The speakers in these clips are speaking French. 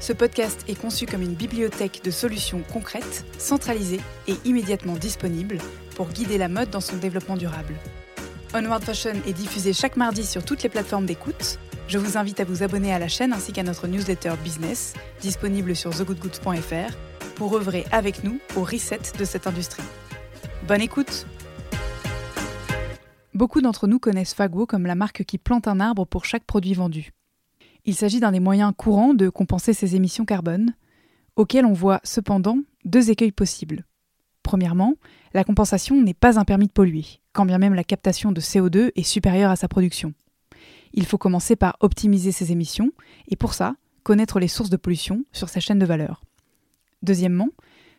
Ce podcast est conçu comme une bibliothèque de solutions concrètes, centralisées et immédiatement disponibles pour guider la mode dans son développement durable. Onward Fashion est diffusé chaque mardi sur toutes les plateformes d'écoute. Je vous invite à vous abonner à la chaîne ainsi qu'à notre newsletter business, disponible sur thegoodgoods.fr, pour œuvrer avec nous au reset de cette industrie. Bonne écoute Beaucoup d'entre nous connaissent Fago comme la marque qui plante un arbre pour chaque produit vendu. Il s'agit d'un des moyens courants de compenser ses émissions carbone, auxquels on voit cependant deux écueils possibles. Premièrement, la compensation n'est pas un permis de polluer, quand bien même la captation de CO2 est supérieure à sa production. Il faut commencer par optimiser ses émissions, et pour ça, connaître les sources de pollution sur sa chaîne de valeur. Deuxièmement,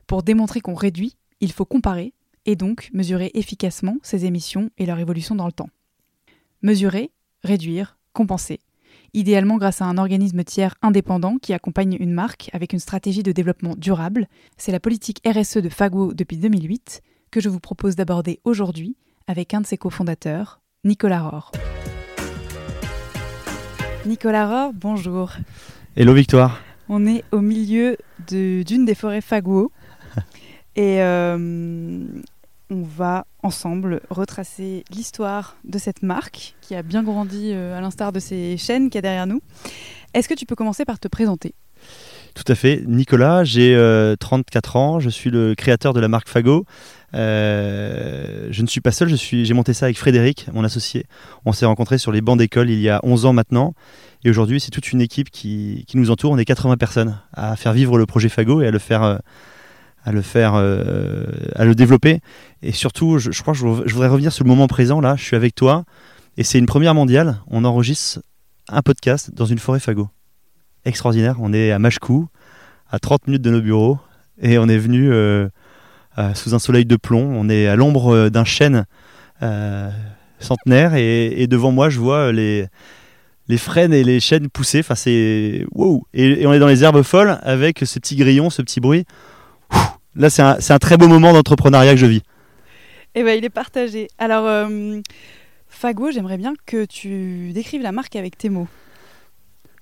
pour démontrer qu'on réduit, il faut comparer, et donc mesurer efficacement ses émissions et leur évolution dans le temps. Mesurer, réduire, compenser idéalement grâce à un organisme tiers indépendant qui accompagne une marque avec une stratégie de développement durable. C'est la politique RSE de Fago depuis 2008 que je vous propose d'aborder aujourd'hui avec un de ses cofondateurs, Nicolas Rohr. Nicolas Rohr, bonjour. Hello Victoire. On est au milieu d'une des forêts Fago et euh, on va ensemble retracer l'histoire de cette marque qui a bien grandi euh, à l'instar de ces chaînes qu'il y a derrière nous. Est-ce que tu peux commencer par te présenter? Tout à fait. Nicolas, j'ai 34 euh, ans, je suis le créateur de la marque Fago. Euh, je ne suis pas seul, j'ai monté ça avec Frédéric, mon associé. On s'est rencontrés sur les bancs d'école il y a 11 ans maintenant. Et aujourd'hui, c'est toute une équipe qui, qui, nous entoure. On est 80 personnes à faire vivre le projet Fago et à le faire à le faire, euh, à le développer. Et surtout, je, crois que je, voudrais revenir sur le moment présent. Là, je suis avec toi et c'est une première mondiale. On enregistre un podcast dans une forêt fagot. Extraordinaire. On est à Machecou, à 30 minutes de nos bureaux et on est venu euh, sous un soleil de plomb. On est à l'ombre euh, d'un chêne centenaire et, devant moi, je vois les les frênes et les chênes pousser. Enfin, c'est wow. Et, et, on est dans les herbes folles avec ce petit grillon, ce petit bruit là, c'est un, très beau moment d'entrepreneuriat que je vis. Eh ben, il est partagé. Alors, euh, Fago, j'aimerais bien que tu décrives la marque avec tes mots.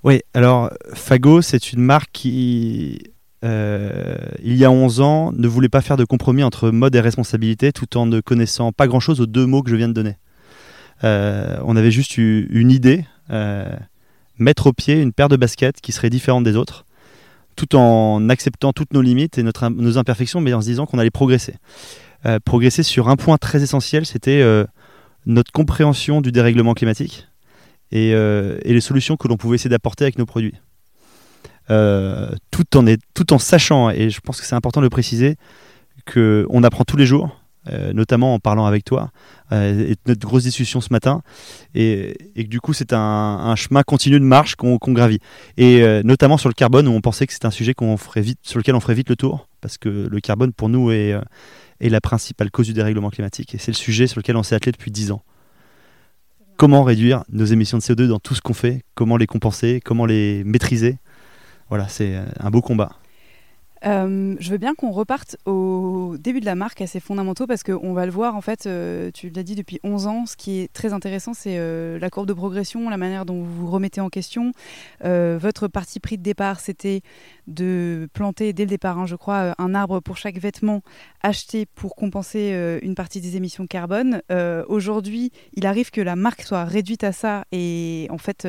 Oui, alors Fago, c'est une marque qui, euh, il y a 11 ans, ne voulait pas faire de compromis entre mode et responsabilité tout en ne connaissant pas grand-chose aux deux mots que je viens de donner. Euh, on avait juste eu une idée, mettre au pied une paire de baskets qui serait différente des autres tout en acceptant toutes nos limites et nos imperfections, mais en se disant qu'on allait progresser. Euh, progresser sur un point très essentiel, c'était euh, notre compréhension du dérèglement climatique euh, et, les solutions que l'on pouvait essayer d'apporter avec nos produits. tout en sachant, et je pense que c'est important de le préciser, qu'on apprend tous les jours, euh, notamment en parlant avec toi, euh, et notre grosse discussion ce matin, et, et du coup c'est un, chemin continu de marche qu'on gravit, et euh, notamment sur le carbone où on pensait que c'est un sujet ferait vite, sur lequel on ferait vite le tour, parce que le carbone pour nous est, est la principale cause du dérèglement climatique, et c'est le sujet sur lequel on s'est attelé depuis 10 ans. Comment réduire nos émissions de CO2 dans tout ce qu'on fait, comment les compenser, comment les maîtriser, voilà, c'est un beau combat. Euh, je veux bien qu'on reparte au début de la marque à ses fondamentaux parce qu'on va le voir en fait, euh, tu l'as dit depuis 11 ans, ce qui est très intéressant c'est euh, la courbe de progression, la manière dont vous vous remettez en question. votre parti pris de départ c'était de planter dès le départ, hein, je crois, un arbre pour chaque vêtement acheté pour compenser une partie des émissions carbone. Aujourd'hui, il arrive que la marque soit réduite à ça et en fait,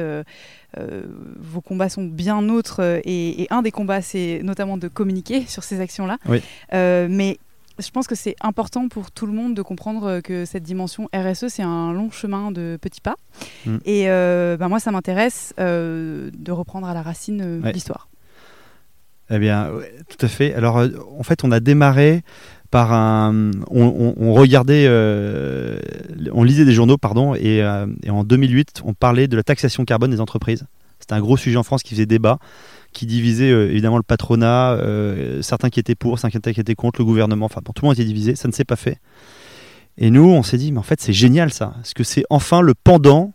vos combats sont bien autres et, et un des combats, c'est notamment de communiquer sur ces actions-là. Oui. mais je pense que c'est important pour tout le monde de comprendre que cette dimension RSE, c'est un long chemin de petits pas. Mm. Et euh, bah, moi, ça m'intéresse euh, de reprendre à la racine euh, l'histoire. Eh bien, tout à fait. Alors, en fait, on a démarré On, regardait. on lisait des journaux, pardon, et, et, en 2008, on parlait de la taxation carbone des entreprises. C'était un gros sujet en France qui faisait débat qui divisait euh, évidemment le patronat, euh, certains qui étaient pour, certains qui étaient contre, le gouvernement, enfin tout le monde était divisé, ça ne s'est pas fait. Et nous, on s'est dit, mais en fait c'est génial ça, parce que c'est enfin le pendant,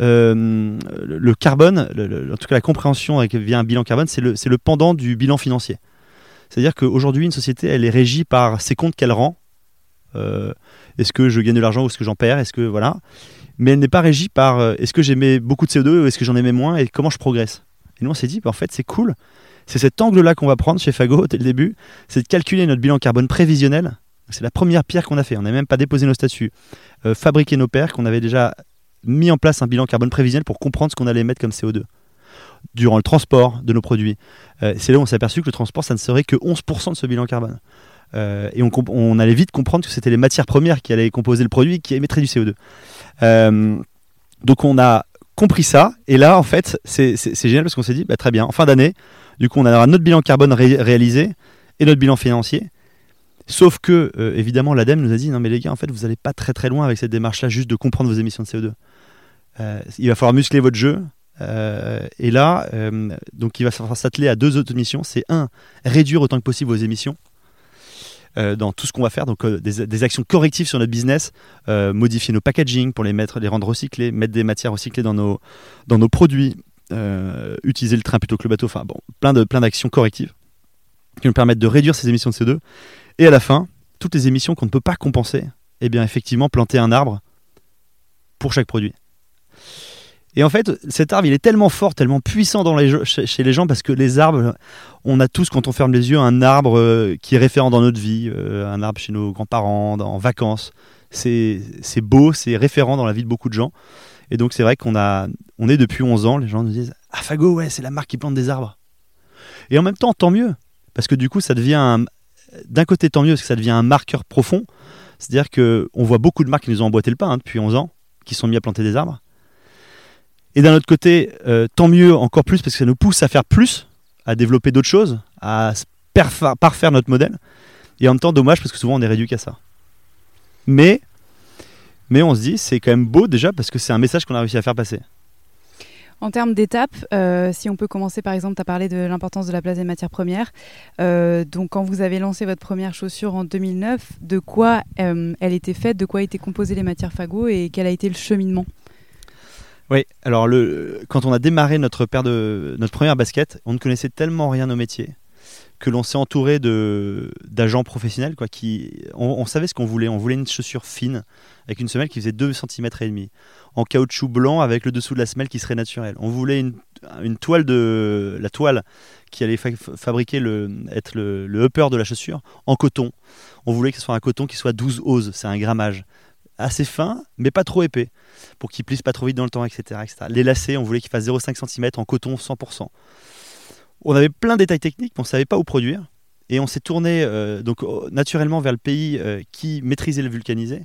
euh, le carbone, en tout cas la compréhension avec, via un bilan carbone, c'est le pendant du bilan financier. C'est-à-dire qu'aujourd'hui, une société, elle est régie par ses comptes qu'elle rend. est-ce que je gagne de l'argent ou est-ce que j'en perds Est-ce que voilà Mais elle n'est pas régie par est-ce que j'aimais beaucoup de CO2 ou est-ce que j'en aimais moins et comment je progresse. Et nous, on s'est dit, bah, en fait, c'est cool. C'est cet angle-là qu'on va prendre chez Fago dès le début, c'est de calculer notre bilan carbone prévisionnel. C'est la première pierre qu'on a fait. On n'a même pas déposé nos statuts, euh, fabriqué nos paires, qu'on avait déjà mis en place un bilan carbone prévisionnel pour comprendre ce qu'on allait mettre comme CO2 durant le transport de nos produits. Euh, c'est là où on s'est aperçu que le transport, ça ne serait que 11% de ce bilan carbone. Euh, et on, allait vite comprendre que c'était les matières premières qui allaient composer le produit qui émettraient du CO2. donc on a compris ça. Et là, en fait, c'est génial parce qu'on s'est dit, bah, très bien, en fin d'année, du coup, on aura notre bilan carbone réalisé et notre bilan financier. Sauf que, euh, évidemment, l'ADEME nous a dit, non mais les gars, en fait, vous n'allez pas très très loin avec cette démarche-là, juste de comprendre vos émissions de CO2. Euh, il va falloir muscler votre jeu. Euh, et là, donc il va s'atteler à deux autres missions. C'est un, réduire autant que possible vos émissions. Euh, dans tout ce qu'on va faire, donc euh, des, actions correctives sur notre business, euh, modifier nos packaging pour les mettre, les rendre recyclés, mettre des matières recyclées dans nos, dans nos produits, utiliser le train plutôt que le bateau, enfin bon, plein plein d'actions correctives qui nous permettent de réduire ces émissions de CO2. Et à la fin, toutes les émissions qu'on ne peut pas compenser, eh bien effectivement planter un arbre pour chaque produit. Et en fait, cet arbre, il est tellement fort, tellement puissant chez les gens parce que les arbres, on a tous, quand on ferme les yeux, un arbre euh, qui est référent dans notre vie, euh, un arbre chez nos grands-parents, en vacances. C'est beau, c'est référent dans la vie de beaucoup de gens. Et donc, c'est vrai qu'on a, on est depuis 11 ans, les gens nous disent Ah, Fago, ouais, c'est la marque qui plante des arbres. Et en même temps, tant mieux. Parce que du coup, ça devient, d'un côté, tant mieux, parce que ça devient un marqueur profond. C'est-à-dire qu'on voit beaucoup de marques qui nous ont emboîté le pain hein, depuis 11 ans, qui sont mis à planter des arbres. Et d'un autre côté, euh, tant mieux encore plus parce que ça nous pousse à faire plus, à développer d'autres choses, à parfaire notre modèle. Et en même temps, dommage parce que souvent on est réduit qu'à ça. Mais, mais on se dit, c'est quand même beau déjà parce que c'est un message qu'on a réussi à faire passer. En termes d'étapes, euh, si on peut commencer par exemple, tu as parlé de l'importance de la place des matières premières. Euh, donc quand vous avez lancé votre première chaussure en 2009, de quoi elle était faite, de quoi étaient composées les matières fagot et quel a été le cheminement? Oui, alors le, quand on a démarré notre, paire de, notre première basket, on ne connaissait tellement rien au métier que l'on s'est entouré d'agents professionnels quoi qui on, savait ce qu'on voulait. On voulait une chaussure fine avec une semelle qui faisait 2 cm et demi en caoutchouc blanc avec le dessous de la semelle qui serait naturel. On voulait une, une toile de la toile qui allait fabriquer le être le, le, upper de la chaussure en coton. On voulait que ce soit un coton qui soit 12 oses c'est un grammage assez fin, mais pas trop épais, pour qu'il plisse pas trop vite dans le temps, etc. Les lacets, on voulait qu'ils fassent 0,5 cm en coton 100%. On avait plein de détails techniques, mais on ne savait pas où produire. Et on s'est tourné euh, donc naturellement vers le pays euh, qui maîtrisait le vulcanisé,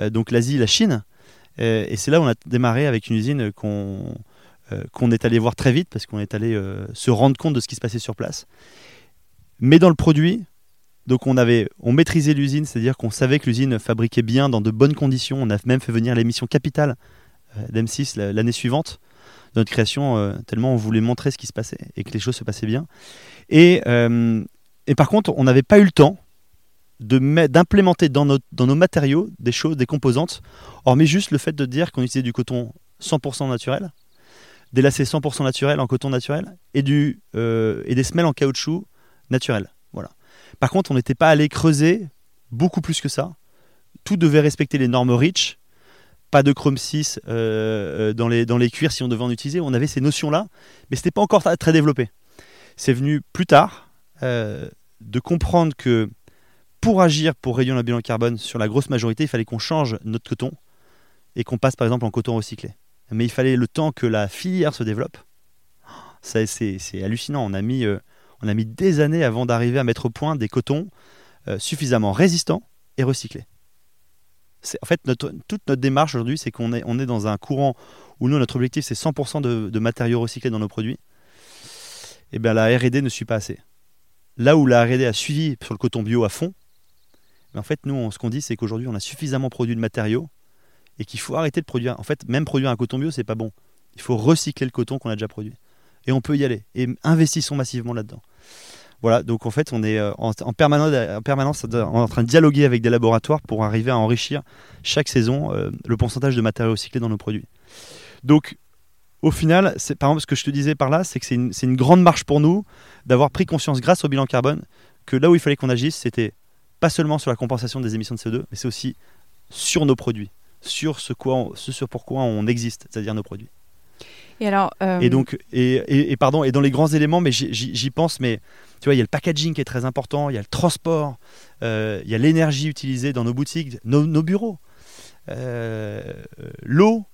euh, donc l'Asie, la Chine. et c'est là où on a démarré avec une usine qu'on est allé voir très vite parce qu'on est allé se rendre compte de ce qui se passait sur place. Mais dans le produit, donc on avait, on maîtrisait l'usine, c'est-à-dire qu'on savait que l'usine fabriquait bien dans de bonnes conditions. On a même fait venir l'émission Capital euh, d'M6 l'année suivante de notre création, euh, tellement on voulait montrer ce qui se passait et que les choses se passaient bien. Et, euh, par contre, on n'avait pas eu le temps d'implémenter dans, dans nos matériaux des choses, des composantes, hormis juste le fait de dire qu'on utilisait du coton 100% naturel, des lacets 100% naturels en coton naturel et, du, et des semelles en caoutchouc naturel. Par contre, on n'était pas allé creuser beaucoup plus que ça. Tout devait respecter les normes REACH. Pas de Chrome 6 euh, euh, dans, les, dans les cuirs si on devait en utiliser. On avait ces notions-là, mais ce n'était pas encore très développé. C'est venu plus tard euh, de comprendre que pour agir pour réduire notre bilan carbone sur la grosse majorité, il fallait qu'on change notre coton et qu'on passe par exemple en coton recyclé. Mais il fallait le temps que la filière se développe. Ça, c'est, c'est hallucinant. On a, mis, on a mis des années avant d'arriver à mettre au point des cotons euh, suffisamment résistants et recyclés. En fait, toute notre démarche aujourd'hui, c'est qu'on est, dans un courant où nous, notre objectif, c'est 100% de, matériaux recyclés dans nos produits. Et bien la R&D ne suit pas assez. Là où la R&D a suivi sur le coton bio à fond, mais en fait, nous, on- ce qu'on dit, c'est qu'aujourd'hui, on a suffisamment produit de matériaux et qu'il faut arrêter de produire. En fait, même produire un coton bio, c'est pas bon. Il faut recycler le coton qu'on a déjà produit. Et on peut y aller. Et investissons massivement là-dedans. Voilà, donc en fait, on est euh, en, en permanence, en permanence en train de dialoguer avec des laboratoires pour arriver à enrichir chaque saison euh, le pourcentage de matériaux recyclés dans nos produits. Donc, au final, par exemple, ce que je te disais par là, c'est que c'est une, grande marche pour nous d'avoir pris conscience, grâce au bilan carbone, que là où il fallait qu'on agisse, c'était pas seulement sur la compensation des émissions de CO2, mais c'est aussi sur nos produits, sur ce sur pourquoi on existe, c'est-à-dire nos produits. Euh, Et donc, et, pardon, et dans les grands éléments, mais j'y- pense, mais tu vois, il y a le packaging qui est très important, il y a le transport, euh, il y a l'énergie utilisée dans nos boutiques, nos, bureaux, euh, l'eau,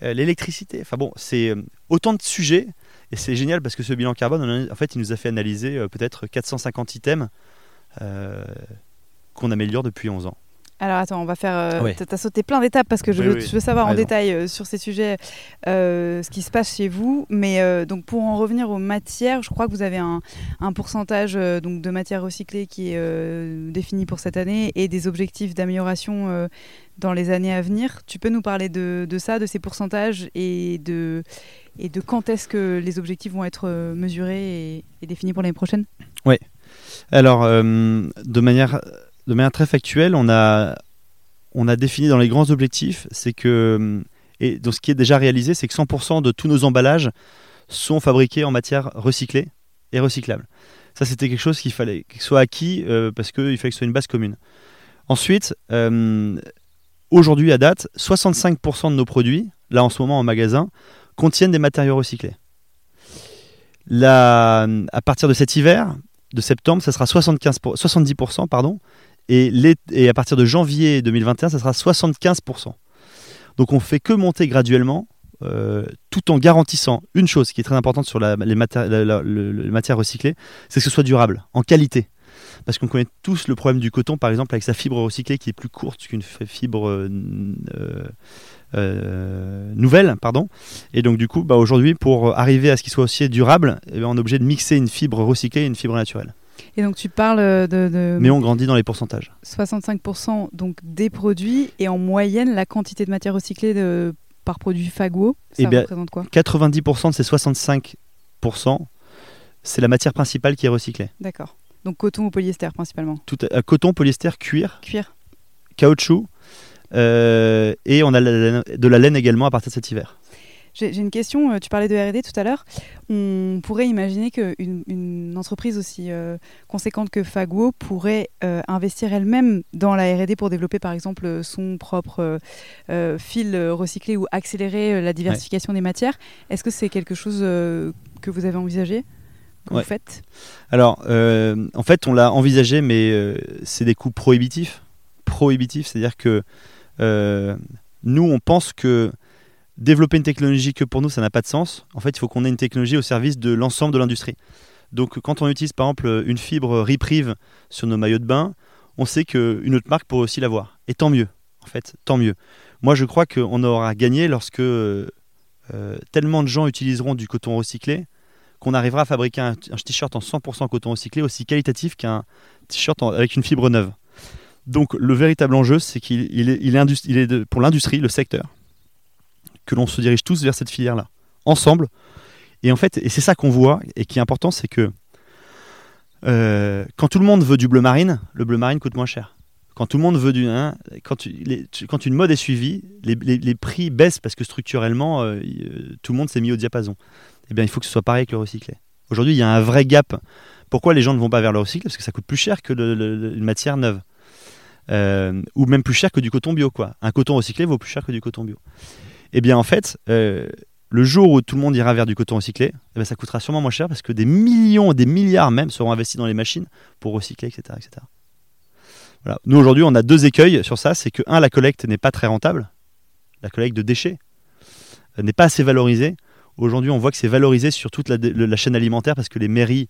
l'électricité. Enfin bon, c'est autant de sujets, et c'est génial parce que ce bilan carbone, en fait, il nous a fait analyser peut-être 450 items qu'on améliore depuis 11 ans. Alors attends, on va faire. euh, Ouais. t'as- sauté plein d'étapes parce que je Oui, veux, oui, je veux savoir en détail euh, sur ces sujets euh, ce qui se passe chez vous. Mais euh, donc pour en revenir aux matières, je crois que vous avez un, un pourcentage euh, donc de matières recyclées qui est euh, défini pour cette année et des objectifs d'amélioration euh, dans les années à venir. Tu peux nous parler de, de ça, de ces pourcentages et de et de quand est-ce que les objectifs vont être mesurés et, et définis pour l'année prochaine? Alors, euh, de, manière, de manière très factuelle, on a, défini dans les grands objectifs, c'est que, et ce qui est déjà réalisé, c'est que 100% de tous nos emballages sont fabriqués en matière recyclée et recyclable. Ça, c'était quelque chose qu'il fallait qu'il soit acquis euh, parce qu'il fallait que ce soit une base commune. Ensuite, euh, aujourd'hui à date, 65% de nos produits, là en ce moment en magasin, contiennent des matériaux recyclés. Là, à partir de cet hiver, de septembre, ça sera 75 pour- 70%, pardon, et, à partir de janvier 2021, ça sera 75%. Donc on fait que monter graduellement, euh, tout en garantissant une chose qui est très importante sur les, matières recyclées, c'est que ce soit durable, en qualité. Parce qu'on connaît tous le problème du coton, par exemple, avec sa fibre recyclée qui est plus courte qu'une fibre euh, euh, nouvelle. Pardon. Et donc, du coup, bah, aujourd'hui, pour arriver à ce qu'il soit aussi durable, eh ben, on est obligé de mixer une fibre recyclée et une fibre naturelle. Et donc tu parles de, de Mais on grandit dans les pourcentages. 65% donc des produits et en moyenne la quantité de matière recyclée de, par produit fagot, ça Eh bien, représente quoi? 90% de ces 65%, c'est la matière principale qui est recyclée. D'accord. Donc coton ou polyester principalement? Tout, euh, coton, polyester, cuir, Cuir. caoutchouc, euh, et on a de la laine également à partir de cet hiver. J'ai une question, euh, tu parlais de R&D tout à l'heure. On pourrait imaginer qu'une une entreprise aussi euh, conséquente que Fago pourrait euh, investir elle-même dans la R&D pour développer par exemple son propre euh, fil recyclé ou accélérer la diversification des matières. Est-ce que c'est quelque chose que vous avez envisagé que Ouais. vous faites? Alors, en fait, on l'a envisagé, mais c'est des coûts prohibitifs. Prohibitifs, c'est-à-dire que nous, on pense que développer une technologie que pour nous, ça n'a pas de sens. En fait, il faut qu'on ait une technologie au service de l'ensemble de l'industrie. Donc, quand on utilise par exemple une fibre Reprieve sur nos maillots de bain, on sait qu'une autre marque pourrait aussi l'avoir. Et tant mieux, en fait, tant mieux. Moi, je crois qu'on aura gagné lorsque euh, tellement de gens utiliseront du coton recyclé qu'on arrivera à fabriquer un, t-shirt en 100% coton recyclé aussi qualitatif qu'un t-shirt avec une fibre neuve. Donc le véritable enjeu, c'est qu'il il est, pour l'industrie, le secteur, que l'on se dirige tous vers cette filière-là, ensemble. Et en fait, et c'est ça qu'on voit, et qui est important, c'est que euh, quand tout le monde veut du bleu marine, le bleu marine coûte moins cher. Quand tout le monde veut du... hein, quand, une mode est suivie, les, prix baissent parce que structurellement, euh, euh, tout le monde s'est mis au diapason. Eh bien, il faut que ce soit pareil avec le recyclé. Aujourd'hui, il y a un vrai gap. Pourquoi les gens ne vont pas vers le recyclé Parce que ça coûte plus cher que le- une matière neuve. Ou même plus cher que du coton bio. Quoi. Un coton recyclé vaut plus cher que du coton bio. Eh bien, en fait, euh, le jour où tout le monde ira vers du coton recyclé, eh ben, ça coûtera sûrement moins cher parce que des millions, des milliards même seront investis dans les machines pour recycler, etc. etc. Voilà. Nous, aujourd'hui, on a deux écueils sur ça. C'est que, un, la collecte n'est pas très rentable. La collecte de déchets euh, n'est pas assez valorisée. Aujourd'hui, on voit que c'est valorisé sur toute la, chaîne alimentaire parce que les mairies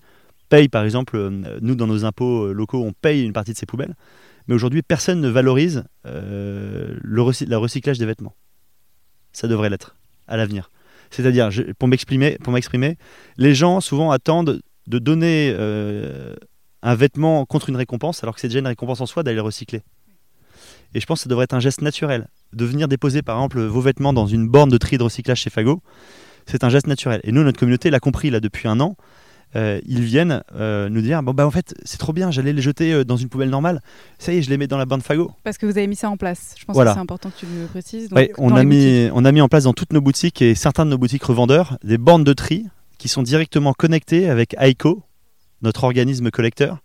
payent, par exemple, euh, nous, dans nos impôts locaux, on paye une partie de ces poubelles. Mais aujourd'hui, personne ne valorise le recyclage des vêtements. Ça devrait l'être à l'avenir. C'est-à-dire, pour m'exprimer, pour m'exprimer, les gens souvent attendent de donner euh, un vêtement contre une récompense, alors que c'est déjà une récompense en soi d'aller le recycler. Et je pense que ça devrait être un geste naturel. De venir déposer, par exemple, vos vêtements dans une borne de tri de recyclage chez Fago, c'est un geste naturel. Et nous, notre communauté l'a compris là depuis un an. Euh, ils viennent euh, nous dire bon bah en fait c'est trop bien j'allais les jeter euh, dans une poubelle normale. Ça y est je les mets dans la bande Fago. Parce que vous avez mis ça en place. Je pense que c'est important que tu le précises. On a mis on a mis en place dans toutes nos boutiques et certains de nos boutiques revendeurs des bornes de tri qui sont directement connectées avec AICO notre organisme collecteur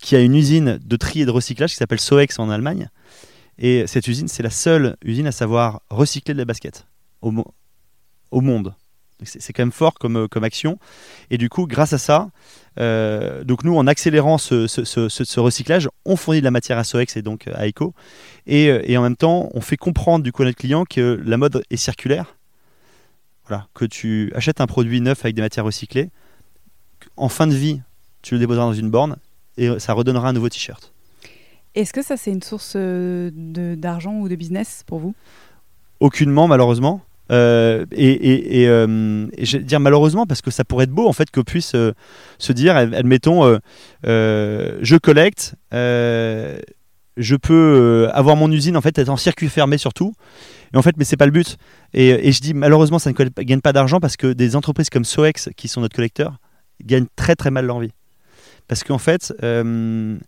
qui a une usine de tri et de recyclage qui s'appelle Soex en Allemagne. Et cette usine c'est la seule usine à savoir recycler de la basket au, au monde c'est quand même fort comme, euh, comme action. Et du coup, grâce à ça, euh, donc nous, en accélérant ce, ce, ce, recyclage, on fournit de la matière à Soex et donc à Eco. Et, euh, et, en même temps, on fait comprendre du coup à notre client que la mode est circulaire. Voilà, que tu achètes un produit neuf avec des matières recyclées, en fin de vie, tu le déposeras dans une borne et ça redonnera un nouveau t-shirt. Est-ce que ça, c'est une source d'argent ou de business pour vous? Aucunement, malheureusement. Euh, et, et, euh, je vais dire malheureusement parce que ça pourrait être beau en fait que puisse euh, se dire admettons je collecte je peux avoir mon usine en fait être en circuit fermé surtout. Et en fait mais c'est pas le but. Et, je dis malheureusement ça ne gagne pas d'argent parce que des entreprises comme Soex qui sont notre collecteur gagnent très très mal leur vie. Parce qu'en fait le,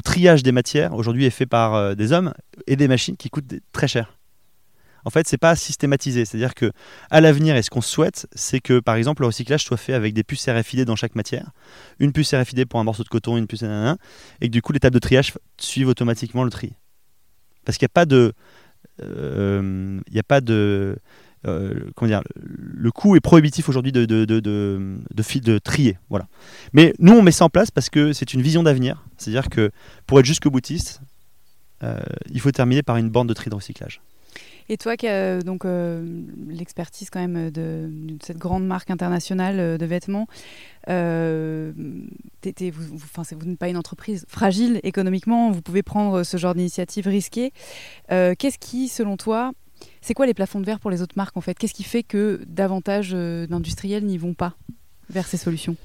triage des matières aujourd'hui est fait par des hommes et des machines qui coûtent très cher en fait, c'est pas systématisé. C'est-à-dire que à l'avenir, et ce qu'on souhaite, c'est que par exemple le recyclage soit fait avec des puces RFID dans chaque matière, une puce RFID pour un morceau de coton, une puce nanana, et que du coup les tables de triage suivent automatiquement le tri. Parce qu'il n'y a pas de, euh, il a pas de, euh, comment dire, le coût est prohibitif aujourd'hui de trier. Voilà. Mais nous, on met ça en place parce que c'est une vision d'avenir. C'est-à-dire que pour être jusque boutiste, euh, il faut terminer par une bande de tri de recyclage. Et toi, qui as donc euh, l'expertise quand même de, cette grande marque internationale euh, de vêtements, euh, vous, vous, n'êtes pas une entreprise fragile économiquement, vous pouvez prendre ce genre d'initiative risquée. Qu'est-ce qui, selon toi, c'est quoi les plafonds de verre pour les autres marques en fait? Qu'est-ce qui fait que davantage d'industriels n'y vont pas vers ces solutions?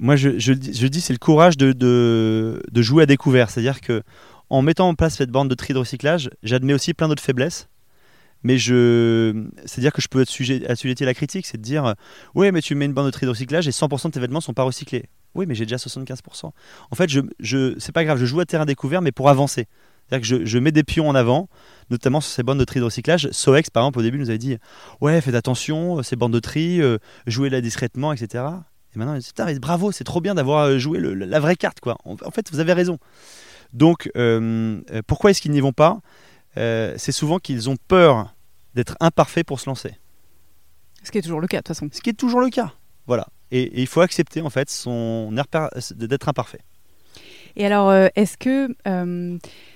Moi, je, je, dis, c'est le courage de, de, jouer à découvert. C'est-à-dire que en mettant en place cette bande de tri de recyclage, j'admets aussi plein d'autres faiblesses. Mais je, c'est-à-dire que je peux être sujet, assujetti à la critique, c'est de dire, oui, mais tu mets une bande de tri de recyclage et 100% de tes vêtements sont pas recyclés. Oui, mais j'ai déjà 75%. En fait, je, je, c'est pas grave, je joue à terrain découvert, mais pour avancer. C'est-à-dire que je, je, mets des pions en avant, notamment sur ces bandes de tri de recyclage. Soex, par exemple, au début, nous avait dit, ouais, faites attention, ces bandes de tri, euh, jouez-la discrètement, etc. Et maintenant, il dit, bravo, c'est trop bien d'avoir euh, joué la vraie carte, quoi. en fait, vous avez raison. Donc, euh, euh, pourquoi est-ce qu'ils n'y vont pas? Euh, C'est souvent qu'ils ont peur d'être imparfaits pour se lancer. Ce qui est toujours le cas, de toute façon. Ce qui est toujours le cas. Voilà. Et, il faut accepter, en fait, son d'être imparfait. Et alors, est-ce que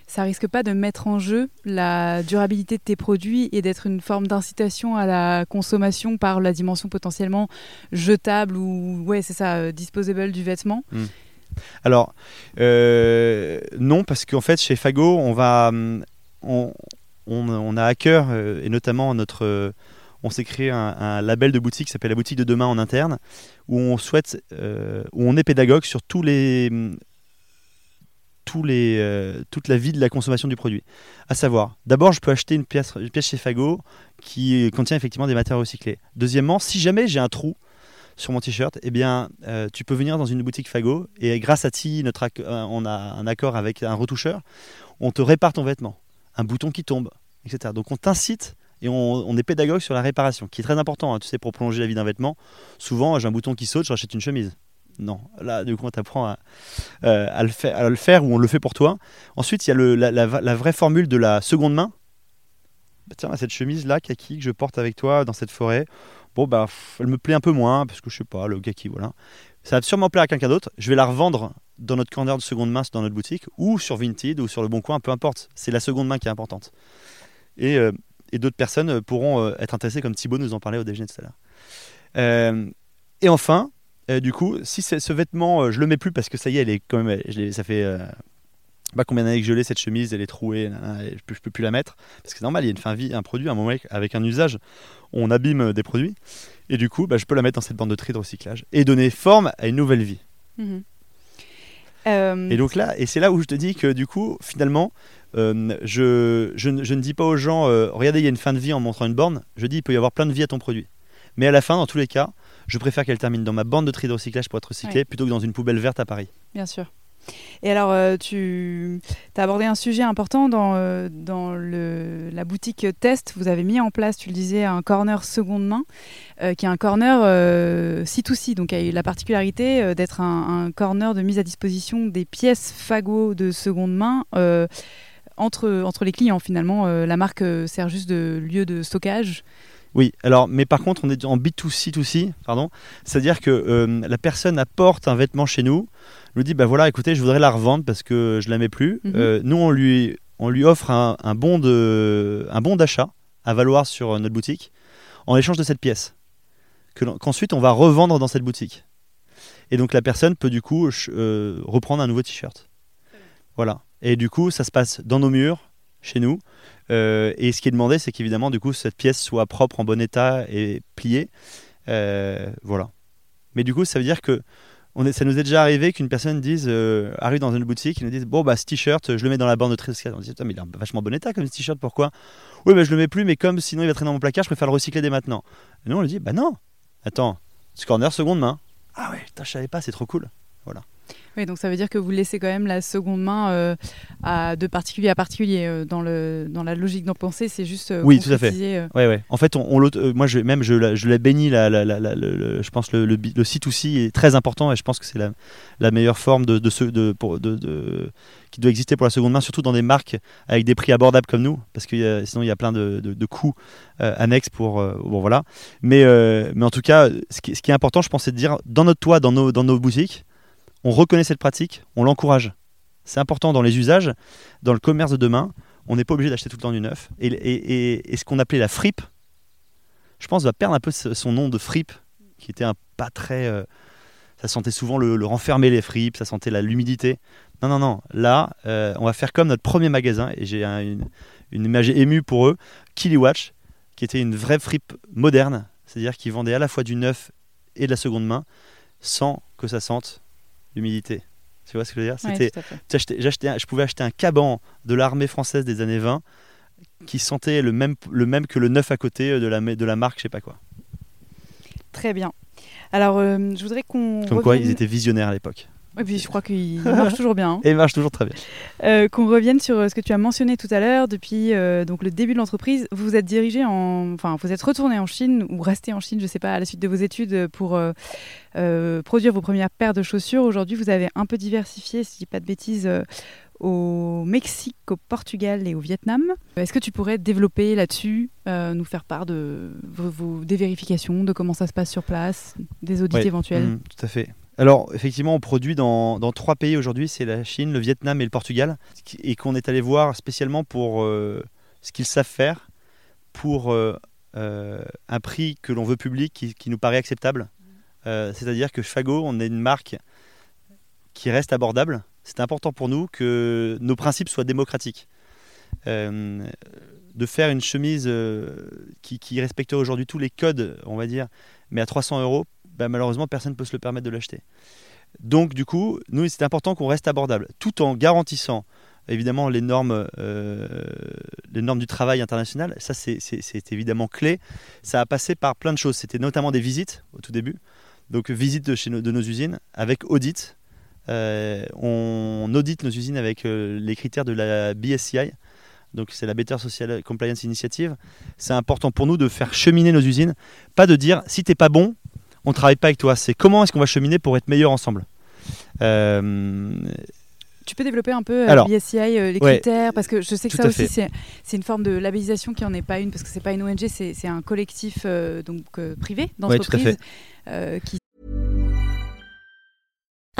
ça risque pas de mettre en jeu la durabilité de tes produits et d'être une forme d'incitation à la consommation par la dimension potentiellement jetable ou, ouais, c'est ça, disposable du vêtement? Hmm. Alors, euh, non, parce qu'en fait, chez Fago, on va. On, on, a à cœur, euh, et notamment on s'est créé un, label de boutique qui s'appelle la boutique de demain en interne, où on souhaite, euh, on est pédagogue sur toute la vie de la consommation du produit. À savoir, d'abord, je peux acheter une pièce, une pièce chez Fago qui contient effectivement des matériaux recyclés. Deuxièmement, si jamais j'ai un trou, sur mon t-shirt, eh bien, euh, tu peux venir dans une boutique Fago et grâce à Ti, notre euh, on a un accord avec un retoucheur, on te répare ton vêtement, un bouton qui tombe, etc. Donc on t'incite et on, est pédagogue sur la réparation, qui est très important, hein, tu sais, pour prolonger la vie d'un vêtement. Souvent, j'ai un bouton qui saute, je rachète une chemise. Non, là, du coup, on t'apprend à, euh, à, le faire, ou on le fait pour toi. Ensuite, il y a la, vraie formule de la seconde main. bah, tiens, cette chemise là, kaki, que je porte avec toi dans cette forêt, bon, bah, elle me plaît un peu moins, parce que je sais pas, le kaki, voilà. Ça va sûrement plaire à quelqu'un d'autre. Je vais la revendre dans notre corner de seconde main dans notre boutique, ou sur Vinted, ou sur le Bon Coin, peu importe. C'est la seconde main qui est importante. Et, euh, d'autres personnes euh, pourront euh, être intéressées, comme Thibaut nous en parlait au déjeuner tout à l'heure. Et enfin, du coup, si ce vêtement, je le mets plus parce que ça y est, elle est quand même, je ça fait euh, pas combien d'années que je l'ai cette chemise, elle est trouée, je peux, je peux plus la mettre parce que c'est normal, il y a une fin de vie, un produit, un moment avec un usage, on abîme euh, des produits et du coup, bah, je peux la mettre dans cette bande de tri de recyclage et donner forme à une nouvelle vie. Mhm. Euh, Et donc là, et c'est là où je te dis que du coup, finalement, euh, je, je, ne- je ne dis pas aux gens, euh, regardez, il y a une fin de vie en montrant une borne. Je dis, il peut y avoir plein de vie à ton produit. Mais à la fin, dans tous les cas, je préfère qu'elle termine dans ma bande de tri de recyclage pour être recyclée Ouais. plutôt que dans une poubelle verte à Paris. Bien sûr. Et alors, euh, tu as abordé un sujet important dans, euh, dans le, la boutique test. Vous avez mis en place, tu le disais, un corner seconde main, euh, qui est un corner euh, C2C, donc a eu la particularité d'être un, un corner de mise à disposition des pièces fagots de seconde main. entre, entre les clients finalement, la marque sert juste de lieu de stockage. Oui, alors, mais par contre, on est en B2C2C, pardon. C'est-à-dire que euh, la personne apporte un vêtement chez nous, nous dit, bah voilà, écoutez, je voudrais la revendre parce que je la mets plus. Mhm. Euh, nous, on lui, on lui offre un, un bon de, un bon d'achat à valoir sur notre boutique en échange de cette pièce, qu'ensuite on va revendre dans cette boutique. Et donc la personne peut du coup euh, reprendre un nouveau t-shirt. Voilà. Et du coup, ça se passe dans nos murs, chez nous. Euh, et ce qui est demandé, c'est qu'évidemment, du coup, cette pièce soit propre, en bon état et pliée. Euh, voilà. Mais du coup, ça veut dire que on est, ça nous est déjà arrivé qu'une personne dise, euh, arrive dans une boutique, et nous dise Bon, bah, ce t-shirt, je le mets dans la bande de triscale. On dit Putain, mais il est en vachement bon état comme ce t-shirt, pourquoi? Oui, mais je le mets plus, mais comme sinon il va traîner dans mon placard, je préfère le recycler dès maintenant. Et nous, on lui dit Bah non, attends, ce corner seconde main. Ah ouais, putain, je savais pas, c'est trop cool. Oui, donc ça veut dire que vous laissez quand même la seconde main euh, à, de particulier à particulier. euh, dans, le, dans la logique d'en penser, c'est juste. euh, Oui, tout à fait. euh, Ouais, ouais. En fait, on, on l'aut- moi, je, même, je, la- je la, la- la- le, je pense le, le, le C2C est très important et je pense que c'est la, meilleure forme de, de, ce, de, pour, de, de- qui doit exister pour la seconde main, surtout dans des marques avec des prix abordables comme nous, parce que sinon, il y a plein de, coûts annexes pour. bon, voilà. Mais, mais en tout cas, ce qui, ce qui est important, je pense, c'est de dire dans notre toit, dans nos, dans nos boutiques, on reconnaît cette pratique, on l'encourage. C'est important dans les usages, dans le commerce de demain. On n'est pas obligé d'acheter tout le temps du neuf. Et, ce qu'on appelait la fripe, je pense, va perdre un peu son nom de fripe, qui était un pas très. euh, ça sentait souvent le, renfermer les fripes, ça sentait l'humidité. Non, non, non. Là, euh, on va faire comme notre premier magasin, et j'ai un- une, une image émue pour eux, Kiliwatch, qui était une vraie fripe moderne, c'est-à-dire qui vendait à la fois du neuf et de la seconde main, sans que ça sente l'humidité. Tu vois ce que je veux dire? C'était. J'achetais- je pouvais acheter un caban de l'armée française des années 20 qui sentait le même, le même que le neuf à côté de la, de la marque, je sais pas quoi. Très bien. Alors, euh, je voudrais qu'on. Comme quoi, revienne- ils étaient visionnaires à l'époque. Et puis, je crois qu'il marche toujours bien. hein. Et ils marchent toujours très bien. Euh, qu'on revienne sur euh, ce que tu as mentionné tout à l'heure. Depuis euh, donc le début de l'entreprise, vous vous êtes dirigé en, enfin, vous êtes retourné en Chine ou resté en Chine, je sais pas, à la suite de vos études pour euh, produire vos premières paires de chaussures. Aujourd'hui, vous avez un peu diversifié, si je dis pas de bêtises. au Mexique, au Portugal et au Vietnam. Est-ce que tu pourrais développer là-dessus, euh, nous faire part de vos, vos- des vérifications, de comment ça se passe sur place, des audits Ouais. éventuels? Mm, tout à fait. Alors, effectivement, on produit dans, trois pays aujourd'hui c'est la Chine, le Vietnam et le Portugal. Et qu'on est allé voir spécialement pour euh, ce qu'ils savent faire, pour euh, euh, un prix que l'on veut public qui, nous paraît acceptable. C'est-à-dire que Fago, on est une marque qui reste abordable. C'est important pour nous que nos principes soient démocratiques. De faire une chemise qui, qui respecterait aujourd'hui tous les codes, on va dire, mais à 300 euros, bah, malheureusement, personne ne peut se le permettre de l'acheter. Donc, du coup, nous, c'est important qu'on reste abordable, tout en garantissant évidemment les normes, euh, les normes du travail international. Ça, c'est- évidemment clé. Ça a passé par plein de choses. C'était notamment des visites au tout début. Donc, visite de, chez nos usines avec audit. Euh, on audite nos usines avec euh, les critères de la BSCI. Donc, c'est la Better Social Compliance Initiative. C'est important pour nous de faire cheminer nos usines. Pas de dire si t'es pas bon, on travaille pas avec toi. C'est comment est-ce qu'on va cheminer pour être meilleur ensemble. Euh, Tu peux développer un peu euh, Alors, BSCI, euh, les ouais, critères, parce que je sais que ça aussi, c'est une forme de labellisation qui en est pas une, parce que c'est pas une ONG, c'est un collectif euh, donc euh, privé Ouais, d'entreprises fait. euh, qui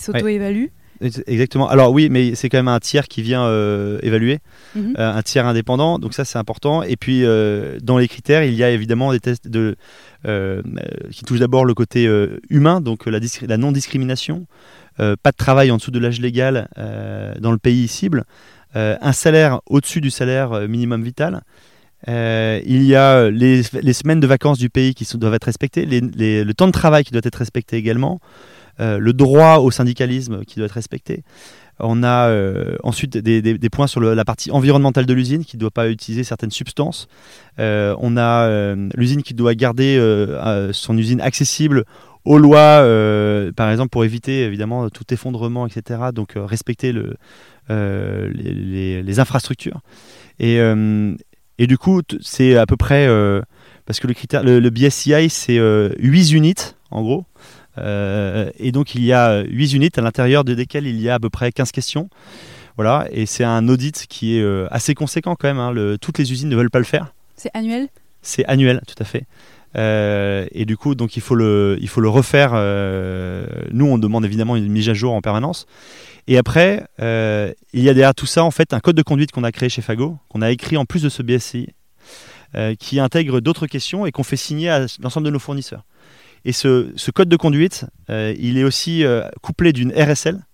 s'auto-évaluent. Exactement. Alors oui, mais c'est quand même un tiers qui vient euh, évaluer, Mhm. euh, un tiers indépendant, donc ça c'est important. Et puis euh, dans les critères, il y a évidemment des tests de, qui touchent d'abord le côté humain, donc la, discri- la non-discrimination, pas de travail en dessous de l'âge légal dans le pays cible, un salaire au-dessus du salaire minimum vital. Euh, il y a les, les semaines de vacances du pays qui sont- doivent être respectées, les- les- le temps de travail qui doit être respecté également, le droit au syndicalisme qui doit être respecté. On a euh, ensuite des, points sur la partie environnementale de l'usine qui ne doit pas utiliser certaines substances. Euh, on a euh, l'usine qui doit garder euh, euh, son usine accessible aux lois, euh, par exemple pour éviter évidemment tout effondrement, etc. Donc euh, respecter le, euh, les, infrastructures. Et, euh, du coup, c'est à peu près, euh, parce que le, critère, le, le BSCI, c'est euh, 8 unités en gros. Euh, et donc il y a 8 unités à l'intérieur de desquelles il y a à peu près 15 questions. Voilà, et c'est un audit qui est euh, assez conséquent quand même. hein. Le- toutes les usines ne veulent pas le faire. C'est annuel? C'est annuel, tout à fait. Euh, et du coup, donc il faut le, il faut le refaire. euh, nous, on demande évidemment une mise à jour en permanence. Et après, euh, il y a derrière tout ça en fait un code de conduite qu'on a créé chez Fago, qu'on a écrit en plus de ce euh, qui intègre d'autres questions et qu'on fait signer à l'ensemble de nos fournisseurs. Et ce, code de conduite, euh, il est aussi euh, couplé d'une RSL,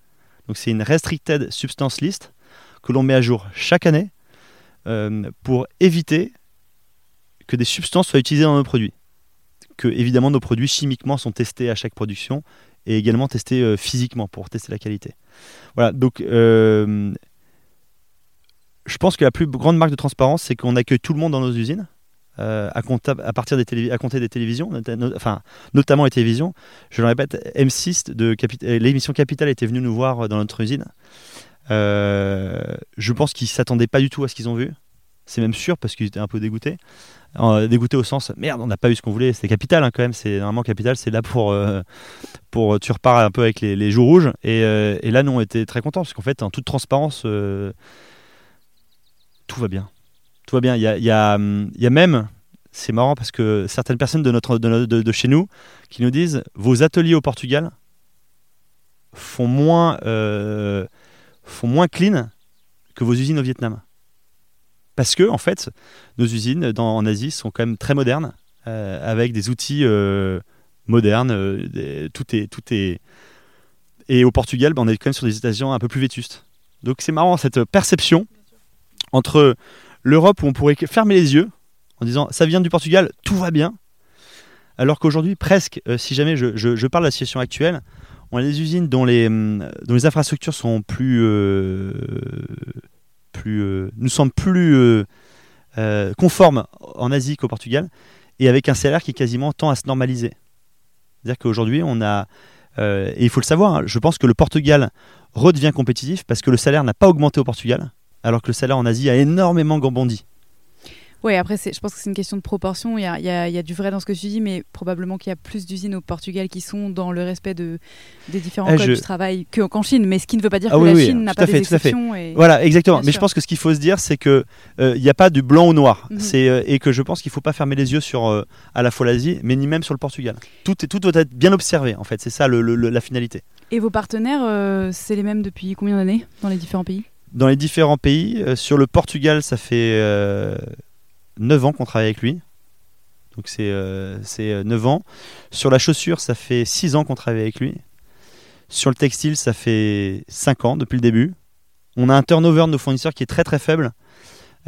donc c'est une Restricted Substance List que l'on met à jour chaque année euh, pour éviter que des substances soient utilisées dans nos produits. Que évidemment nos produits chimiquement sont testés à chaque production et également testés physiquement pour tester la qualité. Voilà, donc je pense que la plus grande marque de transparence, c'est qu'on accueille tout le monde dans nos usines. Euh, à, partir des télévi- à compter des télévisions, enfin notamment les télévisions. Je le répète, M6 de euh, l'émission Capital était venu nous voir dans notre usine. Euh, je pense qu'ils s'attendaient pas du tout à ce qu'ils ont vu. C'est même sûr parce qu'ils étaient un peu dégoûtés. Euh, dégoûtés au sens merde, on n'a pas eu ce qu'on voulait. C'était Capital hein, quand même. C'est normalement Capital, c'est là pour euh, pour tu repars un peu avec les, joues rouges. Et, euh, et là, nous on était très contents parce qu'en fait, en toute transparence, euh, tout va bien. Tout va bien. Il y a, même, c'est marrant parce que certaines personnes de chez nous qui nous disent vos ateliers au Portugal font moins euh, font moins clean que vos usines au Vietnam. Parce que, en fait, nos usines en Asie sont quand même très modernes, euh, avec des outils euh, modernes. tout, est, tout est. Et au Portugal, ben, on est quand même sur des stations un peu plus vétustes. Donc c'est marrant cette perception entre l'Europe où on pourrait fermer les yeux en disant ça vient du Portugal, tout va bien. Alors qu'aujourd'hui, presque, euh, si jamais je, je- parle de la situation actuelle, on a des usines dont les, hum, dont les infrastructures sont plus, euh, plus euh, nous semblent plus conformes en Asie qu'au Portugal, et avec un salaire qui quasiment tend à se normaliser. C'est-à-dire qu'aujourd'hui, on a, et il faut le savoir, hein, je pense que le Portugal redevient compétitif parce que le salaire n'a pas augmenté au Portugal, alors que le salaire en Asie a énormément bondi. Oui, après, je pense que c'est une question de proportion. Il y a, il y a- il y a du vrai dans ce que tu dis, mais probablement qu'il y a plus d'usines au Portugal qui sont dans le respect de, des différents Ah, codes je- du travail que- qu'en Chine. Mais ce qui ne veut pas dire Ah que oui, la oui, Chine n'a pas fait, des tout à fait. exceptions. Et... Voilà, exactement. Bien Mais sûr. je pense que ce qu'il faut se dire, c'est que euh, n'y a pas du blanc ou noir. Mhm. Euh, et que je pense qu'il ne faut pas fermer les yeux sur euh, à la fois l'Asie, mais ni même sur le Portugal. Tout est tout doit être bien observé. En fait, c'est ça le- le- le- la finalité. Et vos partenaires, c'est les mêmes depuis combien d'années dans les différents pays? Dans les différents pays, euh, sur le Portugal, ça fait euh, 9 ans qu'on travaille avec lui. Donc c'est euh, c'est, euh, 9 ans. Sur la chaussure, ça fait 6 ans qu'on travaille avec lui. Sur le textile, ça fait 5 ans depuis le début. On a un turnover de nos fournisseurs qui est très très faible.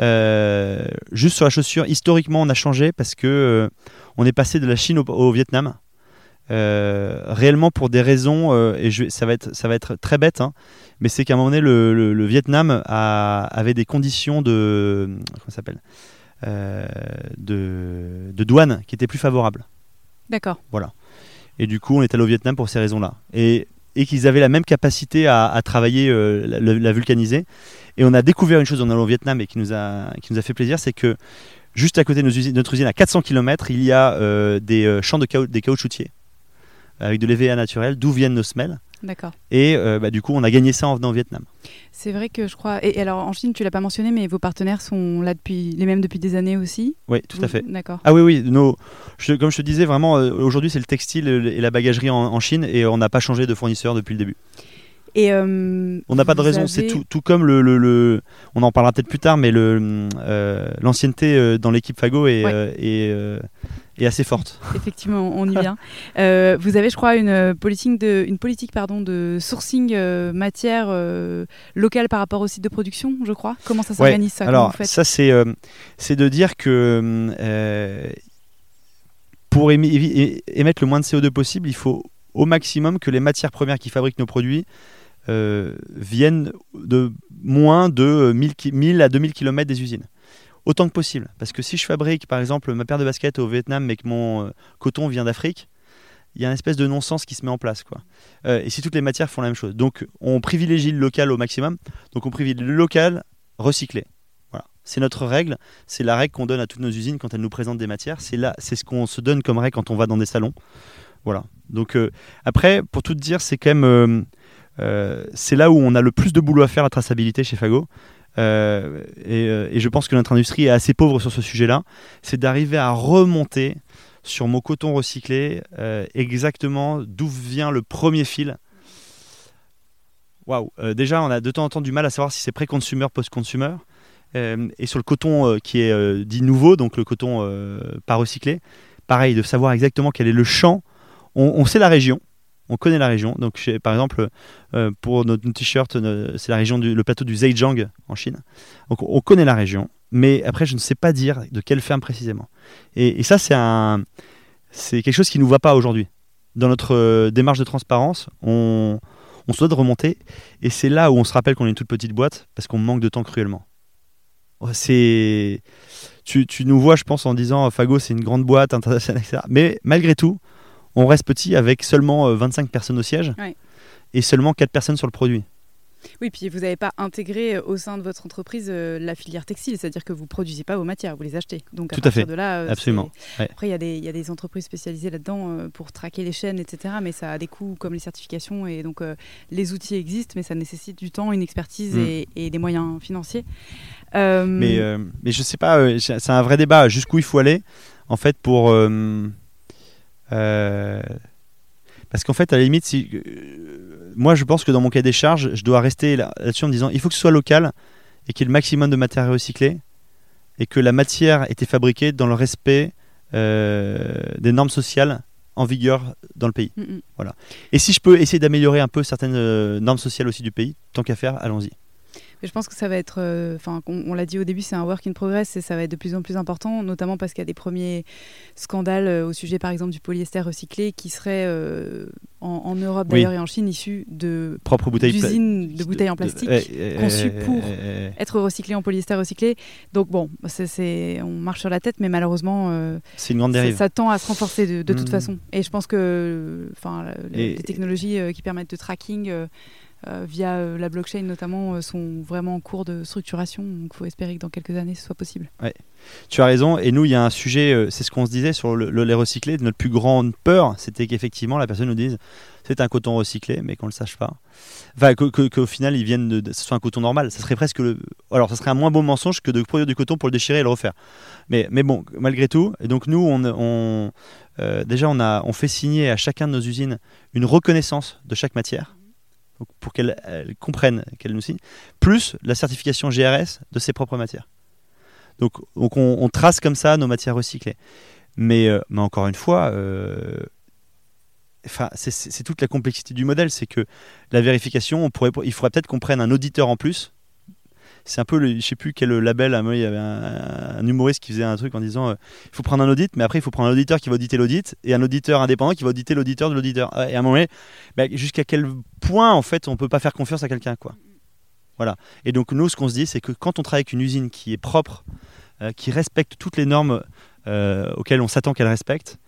Euh, juste sur la chaussure, historiquement, on a changé parce que euh, on est passé de la Chine au, Vietnam. euh, réellement pour des raisons, euh, et je, ça, va être, ça va être très bête, hein, mais c'est qu'à un moment donné, le, le- le Vietnam a- avait des conditions de, comment s'appelle, Euh, de, de douane qui étaient plus favorables. D'accord. Et du coup, on est allé au Vietnam pour ces raisons-là. Et, et qu'ils avaient la même capacité à, à travailler, euh, la, la- vulcaniser. Et on a découvert une chose en allant au Vietnam et qui nous a, qui nous a fait plaisir, c'est que juste à côté de nos usines- notre usine, à 400 km, il y a euh, des champs de caou- des caoutchoutiers avec de l'EVA naturel, d'où viennent nos semelles. D'accord. Et euh, bah, du coup, on a gagné ça en venant au Vietnam. C'est vrai que je crois. Et, et alors en Chine, tu l'as pas mentionné, mais vos partenaires sont là depuis les mêmes depuis des années aussi? Oui, tout à fait. D'accord. Ah oui, oui, nos, je- comme je te disais, vraiment, euh, aujourd'hui, c'est le textile et la bagagerie en, en Chine et on n'a pas changé de fournisseur depuis le début. Et euh, On n'a pas de raison, c'est tout, tout comme le, le- le- On en parlera peut-être plus tard, mais euh, l'ancienneté euh, dans l'équipe Fago est, Ouais. euh, est, est assez forte. Effectivement, on y vient. Vous avez, je crois, une politique de, une politique pardon de sourcing matière locale par rapport au site de production, je crois. Comment ça Ouais, s'organise ça Comment Alors, ça, c'est, de dire que pour émettre le moins de CO2 possible, il faut au maximum que les matières premières qui fabriquent nos produits euh, viennent de moins de 1000, ki- 1000 à 2000 km des usines. Autant que possible. Parce que si je fabrique, par exemple, ma paire de baskets au Vietnam, mais que mon euh, coton vient d'Afrique, il y a une espèce de non-sens qui se met en place. Quoi. Euh, et si toutes les matières font la même chose. Donc, on privilégie le local au maximum. Donc, on privilégie le local recyclé. Voilà. C'est notre règle. C'est la règle qu'on donne à toutes nos usines quand elles nous présentent des matières. C'est là, c'est ce qu'on se donne comme règle quand on va dans des salons. Voilà. Donc, euh, après, pour tout dire, c'est quand même. Euh, c'est là où on a le plus de boulot à faire, la traçabilité chez Fago. Euh, et, euh, et je pense que notre industrie est assez pauvre sur ce sujet-là. C'est d'arriver à remonter sur mon coton recyclé exactement d'où vient le premier fil. Waouh Déjà, on a de temps en temps du mal à savoir si c'est pré-consumer, post-consumer. Et sur le coton qui est dit nouveau, donc le coton pas recyclé, pareil, de savoir exactement quel est le champ. On sait la région, on connaît la région. Donc, par exemple, euh, pour notre, t-shirt, euh, c'est la région du le plateau du Zhejiang en Chine. On connaît la région, mais après, je ne sais pas dire de quelle ferme précisément. Et, ça, c'est quelque chose qui nous va pas aujourd'hui. Dans notre euh, démarche de transparence, on, on se doit de remonter, et c'est là où on se rappelle qu'on est une toute petite boîte parce qu'on manque de temps cruellement. C'est, tu, tu nous vois, je pense, en disant Fago, c'est une grande boîte internationale, etc. Mais malgré tout, on reste petit avec seulement euh, 25 personnes au siège Ouais. et seulement 4 personnes sur le produit. Oui, puis vous n'avez pas intégré euh, au sein de votre entreprise euh, la filière textile, c'est-à-dire que vous produisez pas vos matières, vous les achetez. Donc à Tout à partir fait. de là, euh, Absolument. Ouais. Après, il y, a des- il y a des entreprises spécialisées là-dedans euh, pour traquer les chaînes, etc. Mais ça a des coûts comme les certifications et donc euh, les outils existent, mais ça nécessite du temps, une expertise Mm. et, et des moyens financiers. Euh, Mais, euh, mais je sais pas, euh, c'est c'est un vrai débat jusqu'où il faut aller, en fait, pour. Euh, parce qu'en fait, à la limite, si, euh, moi je pense que dans mon cahier des charges, je dois rester là- là-dessus en me disant il faut que ce soit local et qu'il y ait le maximum de matières recyclées et que la matière était fabriquée dans le respect euh, des normes sociales en vigueur dans le pays. mm, mm. Et si je peux essayer d'améliorer un peu certaines normes sociales aussi du pays, tant qu'à faire, allons-y. Je pense que ça va être, euh, enfin, on, on l'a dit au début, c'est un work in progress et ça va être de plus en plus important, notamment parce qu'il y a des premiers scandales euh, au sujet, par exemple, du polyester recyclé qui serait euh, en, en Europe Oui. d'ailleurs et en Chine issu de Propre bouteille pla- d'usines de bouteilles en plastique. conçues pour être recyclé en polyester recyclé. Donc bon, c'est, on marche sur la tête, mais malheureusement, c'est une grande ça, dérive. ça tend à se renforcer de, de toute Mm. façon. Et je pense que, enfin, les technologies qui permettent de tracking via euh, la blockchain notamment euh, sont vraiment en cours de structuration. Donc, il faut espérer que dans quelques années, ce soit possible. Tu as raison. Et nous, il y a un sujet, euh, c'est ce qu'on se disait sur le, le lait recyclé. Notre plus grande peur, c'était qu'effectivement, la personne nous dise c'est un coton recyclé, mais qu'on ne le sache pas. Enfin, que- que- qu'au final, ils viennent de, ce soit un coton normal. Ça serait presque le. Alors, ça serait un moins beau mensonge que de produire du coton pour le déchirer et le refaire. Mais, mais bon, malgré tout. Et donc, nous, on, on, euh, déjà, on, a, on fait signer à chacun de nos usines une reconnaissance de chaque matière. Pour qu'elles elles comprennent qu'elles nous signent, plus la certification GRS de ses propres matières. Donc, on, trace comme ça nos matières recyclées. Mais, euh, mais encore une fois, euh, c'est- toute la complexité du modèle. C'est que la vérification, il faudrait peut-être qu'on prenne un auditeur en plus. C'est un peu, le, je sais plus quel label, il y avait un, humoriste qui faisait un truc en disant euh, il faut prendre un audit, mais après il faut prendre un auditeur qui va auditer l'audit et un auditeur indépendant qui va auditer l'auditeur de l'auditeur. Et à un moment bah, jusqu'à quel point en fait on peut pas faire confiance à quelqu'un quoi. Voilà. Et donc nous, ce qu'on se dit, c'est que quand on travaille avec une usine qui est propre, euh, qui respecte toutes les normes euh, auxquelles on s'attend qu'elle respecte,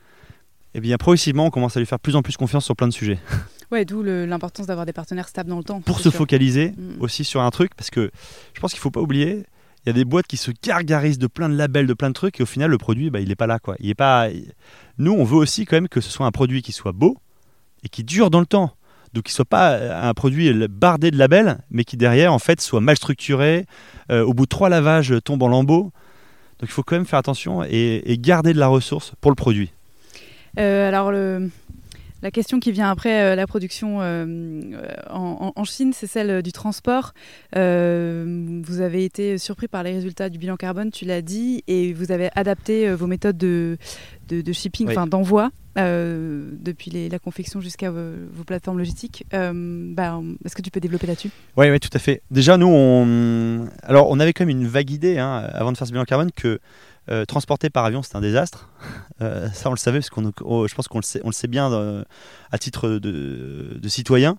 eh bien progressivement, on commence à lui faire plus en plus confiance sur plein de sujets. Ouais, d'où l'importance d'avoir des partenaires stables dans le temps. Pour se focaliser mm. aussi sur un truc, parce que je pense qu'il ne faut pas oublier, il y a des boîtes qui se gargarisent de plein de labels, de plein de trucs, et au final, le produit, bah, il n'est pas là. Quoi. Il est pas... Nous, on veut aussi quand même que ce soit un produit qui soit beau et qui dure dans le temps. Donc, qui soit pas un produit bardé de labels, mais qui derrière, en fait, soit mal structuré. Euh, au bout de trois lavages, tombe en lambeaux. Donc, il faut quand même faire attention et, et garder de la ressource pour le produit. Euh, alors, le, la question qui vient après euh, la production euh, en, Chine, c'est celle du transport. Euh, vous avez été surpris par les résultats du bilan carbone, tu l'as dit, et vous avez adapté vos méthodes de, de, shipping, enfin d'envoi. depuis la confection jusqu'à vos, plateformes logistiques. Bah, est-ce que tu peux développer là-dessus? Oui, ouais, tout à fait. Déjà, nous, on, alors, on avait quand même une vague idée hein, avant de faire ce bilan carbone que euh, transporter par avion, c'est un désastre. Euh, ça, on le savait, parce qu'on, oh, je pense qu'on le sait, on le sait bien euh, à titre de, citoyen.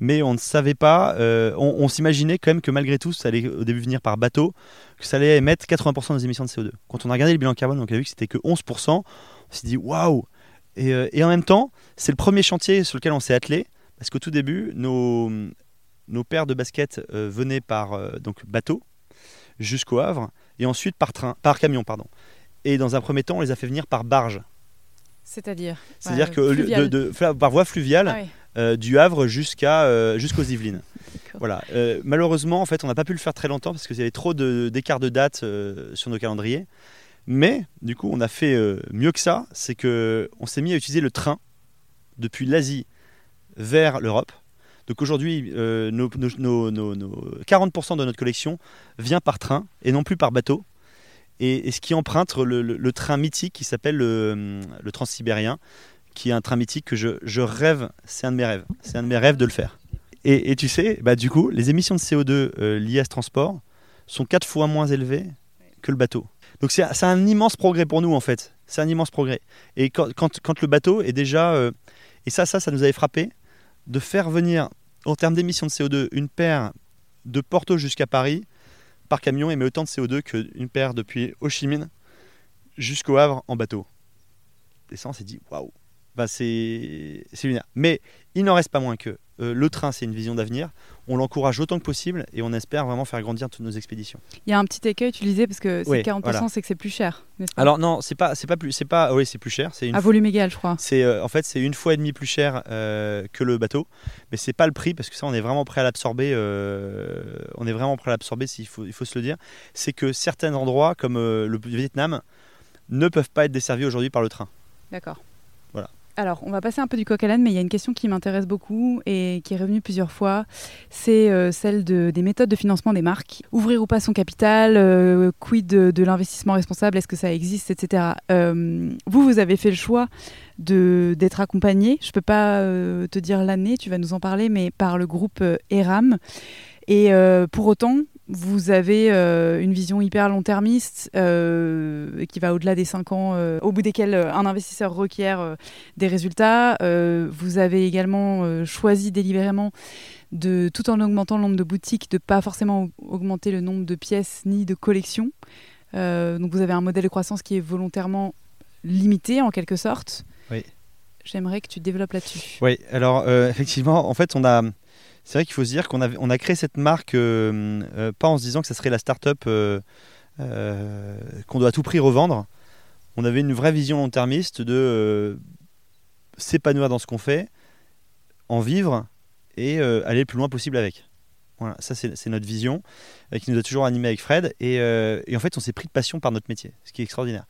Mais on ne savait pas, on, s'imaginait quand même que malgré tout, ça allait au début venir par bateau, que ça allait émettre 80% des émissions de CO2. Quand on a regardé le bilan carbone, on a vu que c'était que 11%. On s'est dit, waouh et, et, en même temps, c'est le premier chantier sur lequel on s'est attelé, parce qu'au tout début, nos, nos paires de baskets venaient par donc bateau jusqu'au Havre et ensuite par train, par camion, pardon. Et dans un premier temps, on les a fait venir par barge. C'est-à-dire C'est-à-dire que de, par voie fluviale, ah euh, du Havre jusqu'à euh, jusqu'aux Yvelines. Voilà. Euh, malheureusement, en fait, on n'a pas pu le faire très longtemps parce qu'il y avait trop d'écart de, date sur nos calendriers. Mais du coup, on a fait mieux que ça. C'est que on s'est mis à utiliser le train depuis l'Asie vers l'Europe. Donc aujourd'hui, euh, nos, 40% de notre collection vient par train et non plus par bateau. Et, ce qui emprunte le, train mythique qui s'appelle le, Transsibérien, qui est un train mythique que je, rêve, c'est un de mes rêves, c'est un de mes rêves de le faire. Et, tu sais, bah, du coup, les émissions de CO2 euh, liées à ce transport sont quatre fois moins élevées que le bateau. Donc c'est un immense progrès pour nous en fait. C'est un immense progrès. Et quand, le bateau est déjà... Euh, et ça, ça, ça nous avait frappé de faire venir, en termes d'émissions de CO2, une paire de Porto jusqu'à Paris par camion émet autant de CO2 qu'une paire depuis Ho Chi Minh jusqu'au Havre en bateau. Et ça, dit, waouh, bah c'est lunaire. Mais il n'en reste pas moins que euh, le train, c'est une vision d'avenir. On l'encourage autant que possible et on espère vraiment faire grandir toutes nos expéditions. Il y a un petit écueil, tu disais, parce que c'est 40%, c'est que c'est plus cher. Alors non, c'est pas, c'est pas plus, c'est pas, oui, c'est plus cher. C'est à volume égal, je crois. C'est euh, en fait, c'est une fois et demi plus cher euh, que le bateau, mais c'est pas le prix parce que ça, on est vraiment prêt à l'absorber. on est vraiment prêt à l'absorber, s'il faut, il faut se le dire. C'est que certains endroits, comme le Vietnam, ne peuvent pas être desservis aujourd'hui par le train. D'accord. Alors, on va passer un peu du coq à l'âne, mais il y a une question qui m'intéresse beaucoup et qui est revenue plusieurs fois. C'est euh, celle des méthodes de financement des marques. Ouvrir ou pas son capital, euh, quid de, l'investissement responsable, est-ce que ça existe, etc. Euh, vous, vous avez fait le choix d'être accompagné. Je ne peux pas te dire l'année, tu vas nous en parler, mais par le groupe ERAM. Et pour autant, vous avez euh, une vision hyper long-termiste euh, qui va au-delà des 5 ans, euh, au bout desquels un investisseur requiert des résultats. vous avez également choisi délibérément, de, tout en augmentant le nombre de boutiques, de pas forcément augmenter le nombre de pièces ni de collections. donc vous avez un modèle de croissance qui est volontairement limité en quelque sorte. Oui. J'aimerais que tu développes là-dessus. Oui, alors effectivement, en fait, on a c'est vrai qu'il faut se dire qu'on a, on a créé cette marque euh, euh, pas en se disant que ça serait la start-up euh, qu'on doit à tout prix revendre. On avait une vraie vision long-termiste de s'épanouir dans ce qu'on fait, en vivre et aller le plus loin possible avec. Voilà, ça c'est notre vision qui nous a toujours animé avec Fred. Et, en fait, on s'est pris de passion par notre métier, ce qui est extraordinaire.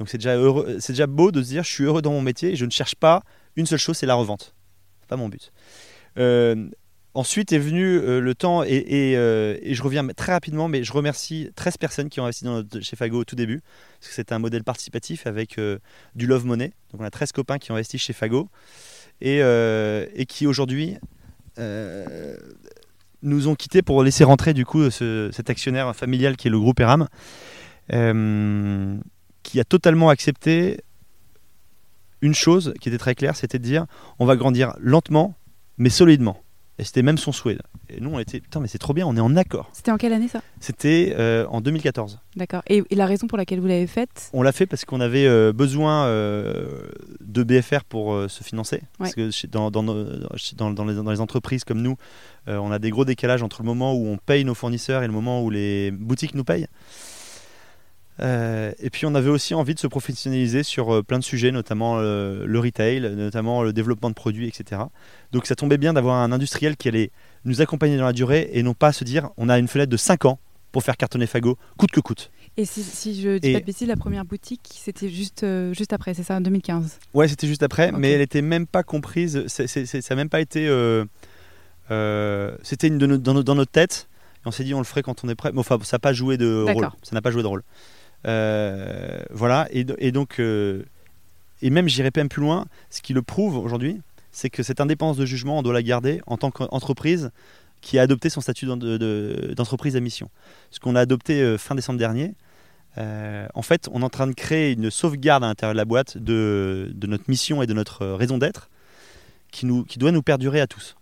Donc c'est déjà, c'est déjà beau de se dire je suis heureux dans mon métier et je ne cherche pas une seule chose, c'est la revente. C'est pas mon but. Ensuite est venu euh, le temps, euh, et, je reviens très rapidement, mais je remercie 13 personnes qui ont investi chez Fago au tout début, parce que c'était un modèle participatif avec euh, du love money. Donc on a 13 copains qui ont investi chez Fago, et, qui aujourd'hui nous ont quittés pour laisser rentrer du coup ce- cet actionnaire familial qui est le groupe Eram, qui a totalement accepté une chose qui était très claire, c'était de dire on va grandir lentement mais solidement. Et c'était même son souhait. Et nous on était putain mais c'est trop bien, on est en accord. C'était en quelle année ça? C'était euh, en 2014. D'accord. Et, et la raison pour laquelle vous l'avez faite? On l'a fait parce qu'on avait euh, besoin euh, de BFR pour se financer. Parce que chez- dans, dans, nos- dans- dans les, dans les entreprises comme nous, on a des gros décalages entre le moment où on paye nos fournisseurs et le moment où les boutiques nous payent. Euh, et puis on avait aussi envie de se professionnaliser sur euh, plein de sujets, notamment euh, le retail, notamment le développement de produits, etc. Donc ça tombait bien d'avoir un industriel qui allait nous accompagner dans la durée et non pas se dire on a une fenêtre de 5 ans pour faire cartonner Fago, coûte que coûte. Et si, si je dis Et- pas de bêtises, la première boutique, c'était juste, juste après, c'est ça, en 2015 Ouais, c'était juste après, mais elle était même pas comprise. ça n'a même pas été. c'était dans, dans notre tête. Et on s'est dit, on le ferait quand on est prêt. Mais enfin, ça n'a pas joué de rôle. Ça n'a pas joué de rôle. Euh, voilà. Et, do- et donc, euh, et même, j'irai même plus loin. Ce qui le prouve aujourd'hui, c'est que cette indépendance de jugement, on doit la garder en tant qu'entreprise qui a adopté son statut d'en- de- de- d'entreprise à mission. Ce qu'on a adopté euh, fin décembre dernier. En fait, on est en train de créer une sauvegarde à l'intérieur de la boîte de, notre mission et de notre raison d'être qui, qui doit nous perdurer à tous.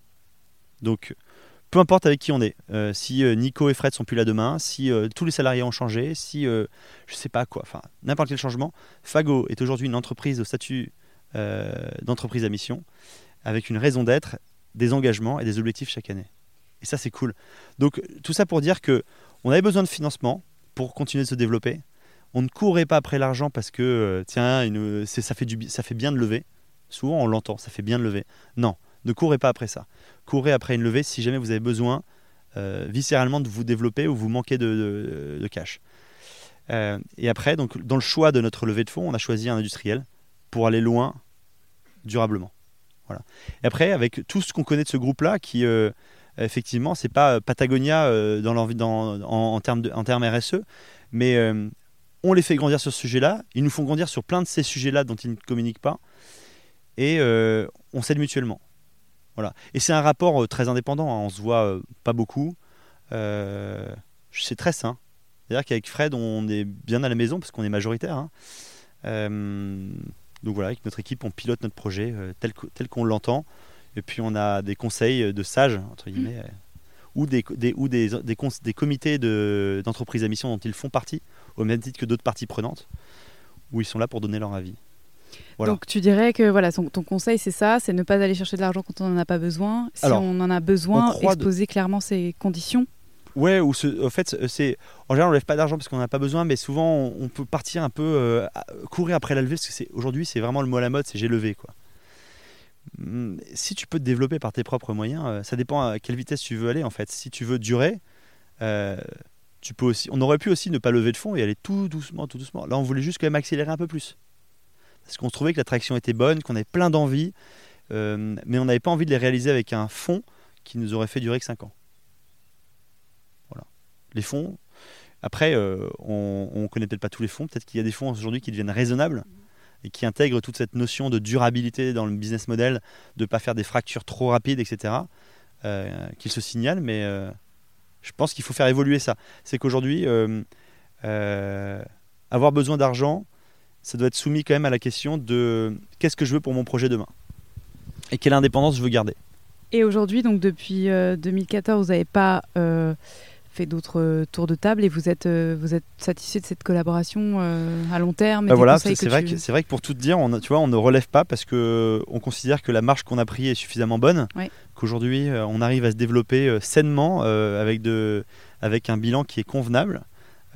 Donc, peu importe avec qui on est, euh, si euh, Nico et Fred sont plus là demain, si euh, tous les salariés ont changé, si je sais pas quoi, enfin n'importe quel changement, Fago est aujourd'hui une entreprise au statut d'entreprise à mission avec une raison d'être, des engagements et des objectifs chaque année. Et ça, c'est cool. Donc, tout ça pour dire que on avait besoin de financement pour continuer de se développer. On ne courait pas après l'argent parce que, tiens, ça, fait du, ça fait bien de lever. Souvent, on l'entend, ça fait bien de lever. Non, ne courez pas après ça. Courez après une levée si jamais vous avez besoin euh, viscéralement de vous développer ou vous manquez de, cash. Euh, et après, donc, dans le choix de notre levée de fonds, on a choisi un industriel pour aller loin durablement. Voilà. Et après, avec tout ce qu'on connaît de ce groupe-là, qui euh, effectivement, c'est pas Patagonia en, termes RSE, mais euh, on les fait grandir sur ce sujet-là. Ils nous font grandir sur plein de ces sujets-là dont ils ne communiquent pas, et on s'aide mutuellement. Voilà. Et c'est un rapport euh, très indépendant. hein. On se voit euh, pas beaucoup. Euh, c'est très sain. C'est-à-dire qu'avec Fred, on est bien à la maison parce qu'on est majoritaire. hein. Euh, donc voilà, avec notre équipe, on pilote notre projet euh, tel qu'on l'entend. Et puis on a des conseils de sages, entre guillemets, euh, ou, des, des- ou des, des, comités de- d'entreprise à mission dont ils font partie, au même titre que d'autres parties prenantes, où ils sont là pour donner leur avis. Voilà. Donc tu dirais que voilà, ton, ton conseil c'est ça, c'est ne pas aller chercher de l'argent quand on n'en a pas besoin. Si Alors, on en a besoin, de- exposer clairement ses conditions. Ouais, ou en fait, c'est en général on lève pas d'argent parce qu'on n'a pas besoin, mais souvent on, on peut partir un peu euh, courir après la levée parce que c'est aujourd'hui c'est vraiment le mot à la mode, c'est j'ai levé quoi. Hum, Si tu peux te développer par tes propres moyens, euh, ça dépend à quelle vitesse tu veux aller en fait. Si tu veux durer, euh, tu peux aussi. On aurait pu aussi ne pas lever de fonds et aller tout doucement, tout doucement. Là, on voulait juste quand même accélérer un peu plus parce qu'on trouvait que la traction était bonne, qu'on avait plein d'envies, euh, mais on n'avait pas envie de les réaliser avec un fonds qui nous aurait fait durer que 5 ans les fonds. Après, euh, on ne connaît peut-être pas tous les fonds. Peut-être qu'il y a des fonds aujourd'hui qui deviennent raisonnables et qui intègrent toute cette notion de durabilité dans le business model, de ne pas faire des fractures trop rapides, etc. euh, qu'ils se signalent. Mais euh, je pense qu'il faut faire évoluer ça. C'est qu'aujourd'hui, avoir besoin d'argent, ça doit être soumis quand même à la question de qu'est-ce que je veux pour mon projet demain et quelle indépendance je veux garder. Et aujourd'hui, donc depuis euh, 2014, vous n'avez pas euh, fait d'autres euh, tours de table et vous êtes, euh, vous êtes satisfait de cette collaboration euh, à long terme Bah voilà, c'est vrai, tu- vrai que pour tout te dire, on, tu vois, on ne relève pas parce que on considère que la marche qu'on a prise est suffisamment bonne, Ouais. qu'aujourd'hui euh, on arrive à se développer euh, sainement euh, avec, de, avec un bilan qui est convenable,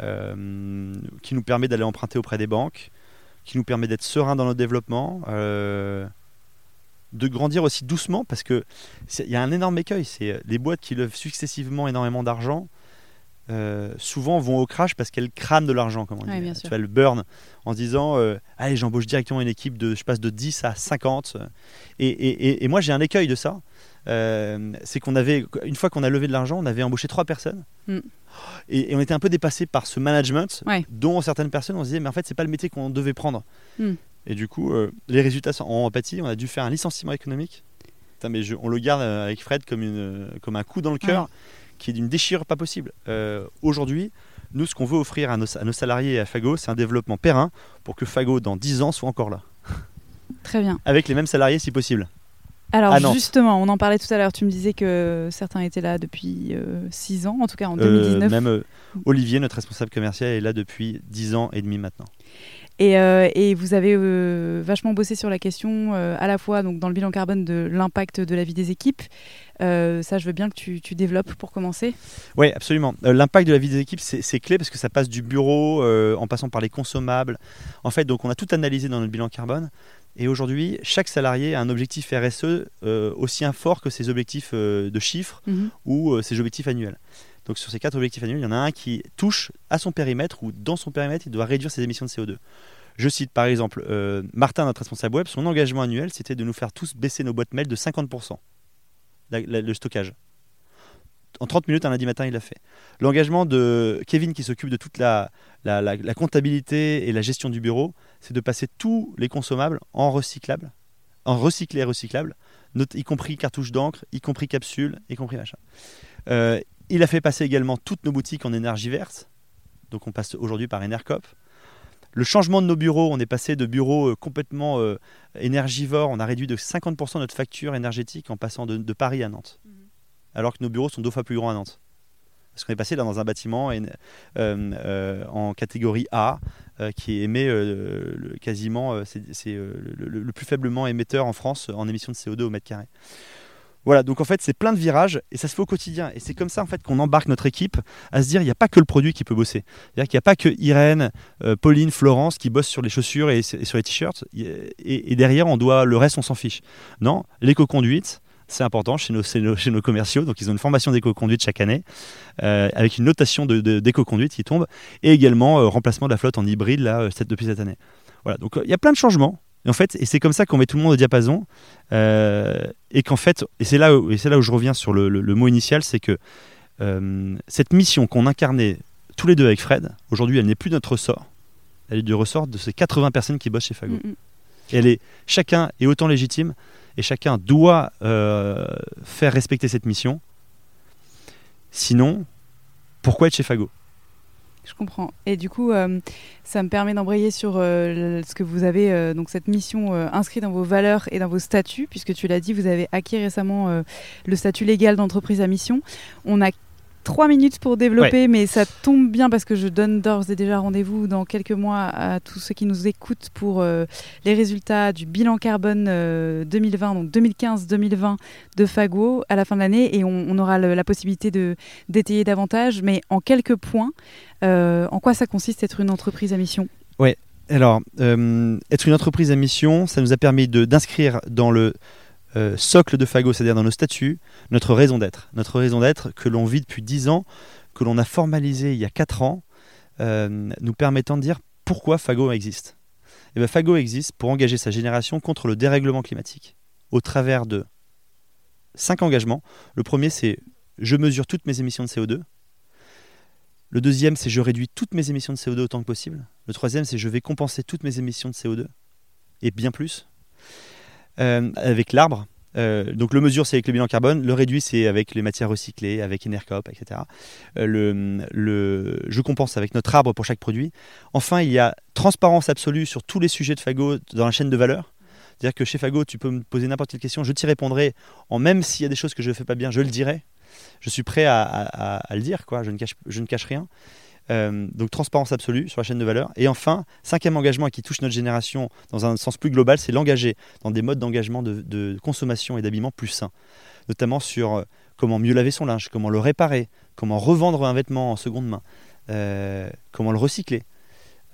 euh, qui nous permet d'aller emprunter auprès des banques, qui nous permet d'être serein dans notre développement, euh, de grandir aussi doucement parce que c'est- il y a un énorme écueil, c'est euh, les boîtes qui lèvent successivement énormément d'argent. euh, souvent vont au crash parce qu'elles crament de l'argent, comme on Ouais, dit. Tu vois, le burn en se disant euh, allez j'embauche directement une équipe de je passe de 10 à 50 et, et- et- et moi j'ai un écueil de ça Euh, c'est qu'on avait une fois qu'on a levé de l'argent on avait embauché trois personnes Mm. et, et on était un peu dépassé par ce management Ouais. dont certaines personnes on se disait mais en fait c'est pas le métier qu'on devait prendre Mm. et du coup euh, les résultats sont en empathie on a dû faire un licenciement économique putain, mais je- on le garde euh, avec Fred comme, une, comme un coup dans le cœur qui est d'une déchirure pas possible. Euh, Aujourd'hui, nous, ce qu'on veut offrir à nos, à nos salariés et à Fago, c'est un développement périn pour que Fago, dans 10 ans, soit encore là. Très bien. Avec les mêmes salariés si possible. Alors Nantes. justement, on en parlait tout à l'heure. Tu me disais que certains étaient là depuis 6 ans, en tout cas en Euh, 2019. même euh, Olivier, notre responsable commercial, est là depuis 10 ans et demi maintenant. Et, euh, et vous avez euh, vachement bossé sur la question euh, à la fois donc, dans le bilan carbone de l'impact de la vie des équipes. Euh, ça, je veux bien que tu, tu développes pour commencer. Oui, absolument. Euh, L'impact de la vie des équipes, c'est clé parce que ça passe du bureau euh, en passant par les consommables. En fait, donc on a tout analysé dans notre bilan carbone. Et aujourd'hui, chaque salarié a un objectif RSE euh, aussi fort que ses objectifs euh, de chiffres Mhm. ou euh, ses objectifs annuels. Donc sur ces quatre objectifs annuels, il y en a un qui touche à son périmètre ou dans son périmètre, il doit réduire ses émissions de CO2. Je cite par exemple Martin, notre responsable web, son engagement annuel, c'était de nous faire tous baisser nos boîtes mail de 50%, la- la- le stockage. En 30 minutes, un lundi matin, il l'a fait. L'engagement de Kevin, qui s'occupe de toute la, comptabilité et la gestion du bureau, c'est de passer tous les consommables en recyclable, en recyclé et recyclable, not- y compris cartouches d'encre, y compris capsules, y compris machin. Euh, il a fait passer également toutes nos boutiques en énergie verte. Donc on passe aujourd'hui par Enercop. Le changement de nos bureaux, on est passé de bureaux euh, complètement euh, énergivores, on a réduit de 50% notre facture énergétique en passant de, de Paris à Nantes. Alors que nos bureaux sont deux fois plus grands à Nantes. Parce qu'on est passé là dans un bâtiment euh, euh, en catégorie A euh, qui émet le- quasiment, le, plus faiblement émetteur en France en émissions de CO2 au mètre carré. Voilà, donc en fait c'est plein de virages et ça se fait au quotidien. Et c'est comme ça en fait qu'on embarque notre équipe à se dire il n'y a pas que le produit qui peut bosser. C'est-à-dire qu'il n'y a pas que Irène, Pauline, Florence qui bossent sur les chaussures et, sur les t-shirts. Et, et derrière on doit le reste on s'en fiche. Non, l'éco-conduite, c'est important chez nos, chez nos- chez nos commerciaux. Donc, ils ont une formation d'éco-conduite chaque année, euh, avec une notation d'éco-conduite qui tombe, et également euh, remplacement de la flotte en hybride là, euh, cette- depuis cette année. Voilà, donc il y a plein de changements. Et en fait, et c'est comme ça qu'on met tout le monde au diapason. et qu'en fait, et c'est là, où- et c'est là où je reviens sur le, le- le mot initial, c'est que cette mission qu'on incarnait tous les deux avec Fred, aujourd'hui, elle n'est plus notre ressort. Elle est du ressort de ces 80 personnes qui bossent chez Fago. Mm, mm. Et elle est, chacun est autant légitime et chacun doit euh, faire respecter cette mission. Sinon, pourquoi être chez Fago? Je comprends. Et du coup, euh, ça me permet d'embrayer sur euh, ce que vous avez, donc cette mission inscrite dans vos valeurs et dans vos statuts, puisque tu l'as dit, vous avez acquis récemment le statut légal d'entreprise à mission. On a trois minutes pour développer, mais ça tombe bien parce que je donne d'ores et déjà rendez-vous dans quelques mois à tous ceux qui nous écoutent pour euh, les résultats du bilan carbone euh, 2020, donc 2015-2020 de Fago à la fin de l'année, et on, on aura le- la possibilité de d'étayer davantage, mais en quelques points. Euh, en quoi ça consiste être une entreprise à mission? Alors, euh, être une entreprise à mission, ça nous a permis d'inscrire dans le euh, socle de Fago, c'est-à-dire dans nos statuts, notre raison d'être. Notre raison d'être que l'on vit depuis 10 ans, que l'on a formalisé il y a 4 ans, euh, nous permettant de dire pourquoi Fago existe. Et bien, Fago existe pour engager sa génération contre le dérèglement climatique au travers de cinq engagements. Le premier, c'est je mesure toutes mes émissions de CO2. Le deuxième, c'est je réduis toutes mes émissions de CO2 autant que possible. Le troisième, c'est je vais compenser toutes mes émissions de CO2 et bien plus Euh, avec l'arbre. Euh, donc le mesure, c'est avec le bilan carbone. Le réduit, c'est avec les matières recyclées, avec Enercop, etc. Euh, le, je compense avec notre arbre pour chaque produit. Enfin, il y a transparence absolue sur tous les sujets de Fago dans la chaîne de valeur. C'est-à-dire que chez Fago, tu peux me poser n'importe quelle question, je t'y répondrai. En même s'il y a des choses que je ne fais pas bien, je le dirai. Je suis prêt à, le dire, quoi. Je ne cache rien. Euh, donc transparence absolue sur la chaîne de valeur. Et enfin, cinquième engagement qui touche notre génération dans un sens plus global, c'est l'engager dans des modes d'engagement de, de consommation et d'habillement plus sains. Notamment sur euh, comment mieux laver son linge, comment le réparer, comment revendre un vêtement en seconde main, euh, comment le recycler,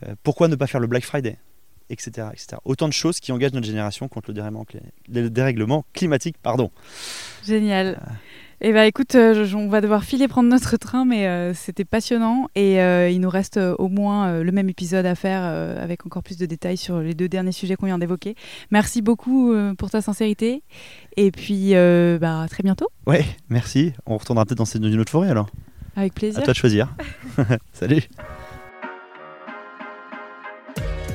euh, pourquoi ne pas faire le Black Friday, etc., etc. Autant de choses qui engagent notre génération contre le dérèglement, le dérèglement climatique. Pardon. Génial. Eh ben écoute, euh, je- on va devoir filer prendre notre train, mais euh, c'était passionnant et euh, il nous reste euh, au moins euh, le même épisode à faire euh, avec encore plus de détails sur les deux derniers sujets qu'on vient d'évoquer. Merci beaucoup euh, pour ta sincérité et puis euh, bah, à très bientôt. Ouais, merci. On retournera peut-être dans cette- dans une autre forêt alors. Avec À plaisir. toi de choisir. Salut.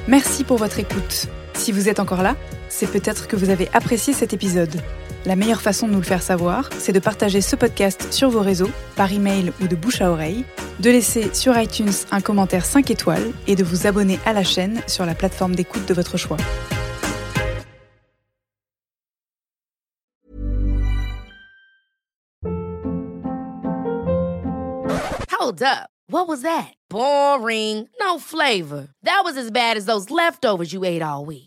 Merci pour votre écoute. Si vous êtes encore là, c'est peut-être que vous avez apprécié cet épisode. La meilleure façon de nous le faire savoir, c'est de partager ce podcast sur vos réseaux, par email ou de bouche à oreille, de laisser sur iTunes un commentaire 5 étoiles et de vous abonner à la chaîne sur la plateforme d'écoute de votre choix. Hold up. What was that? Boring. No flavor. That was as bad as those leftovers you ate all week.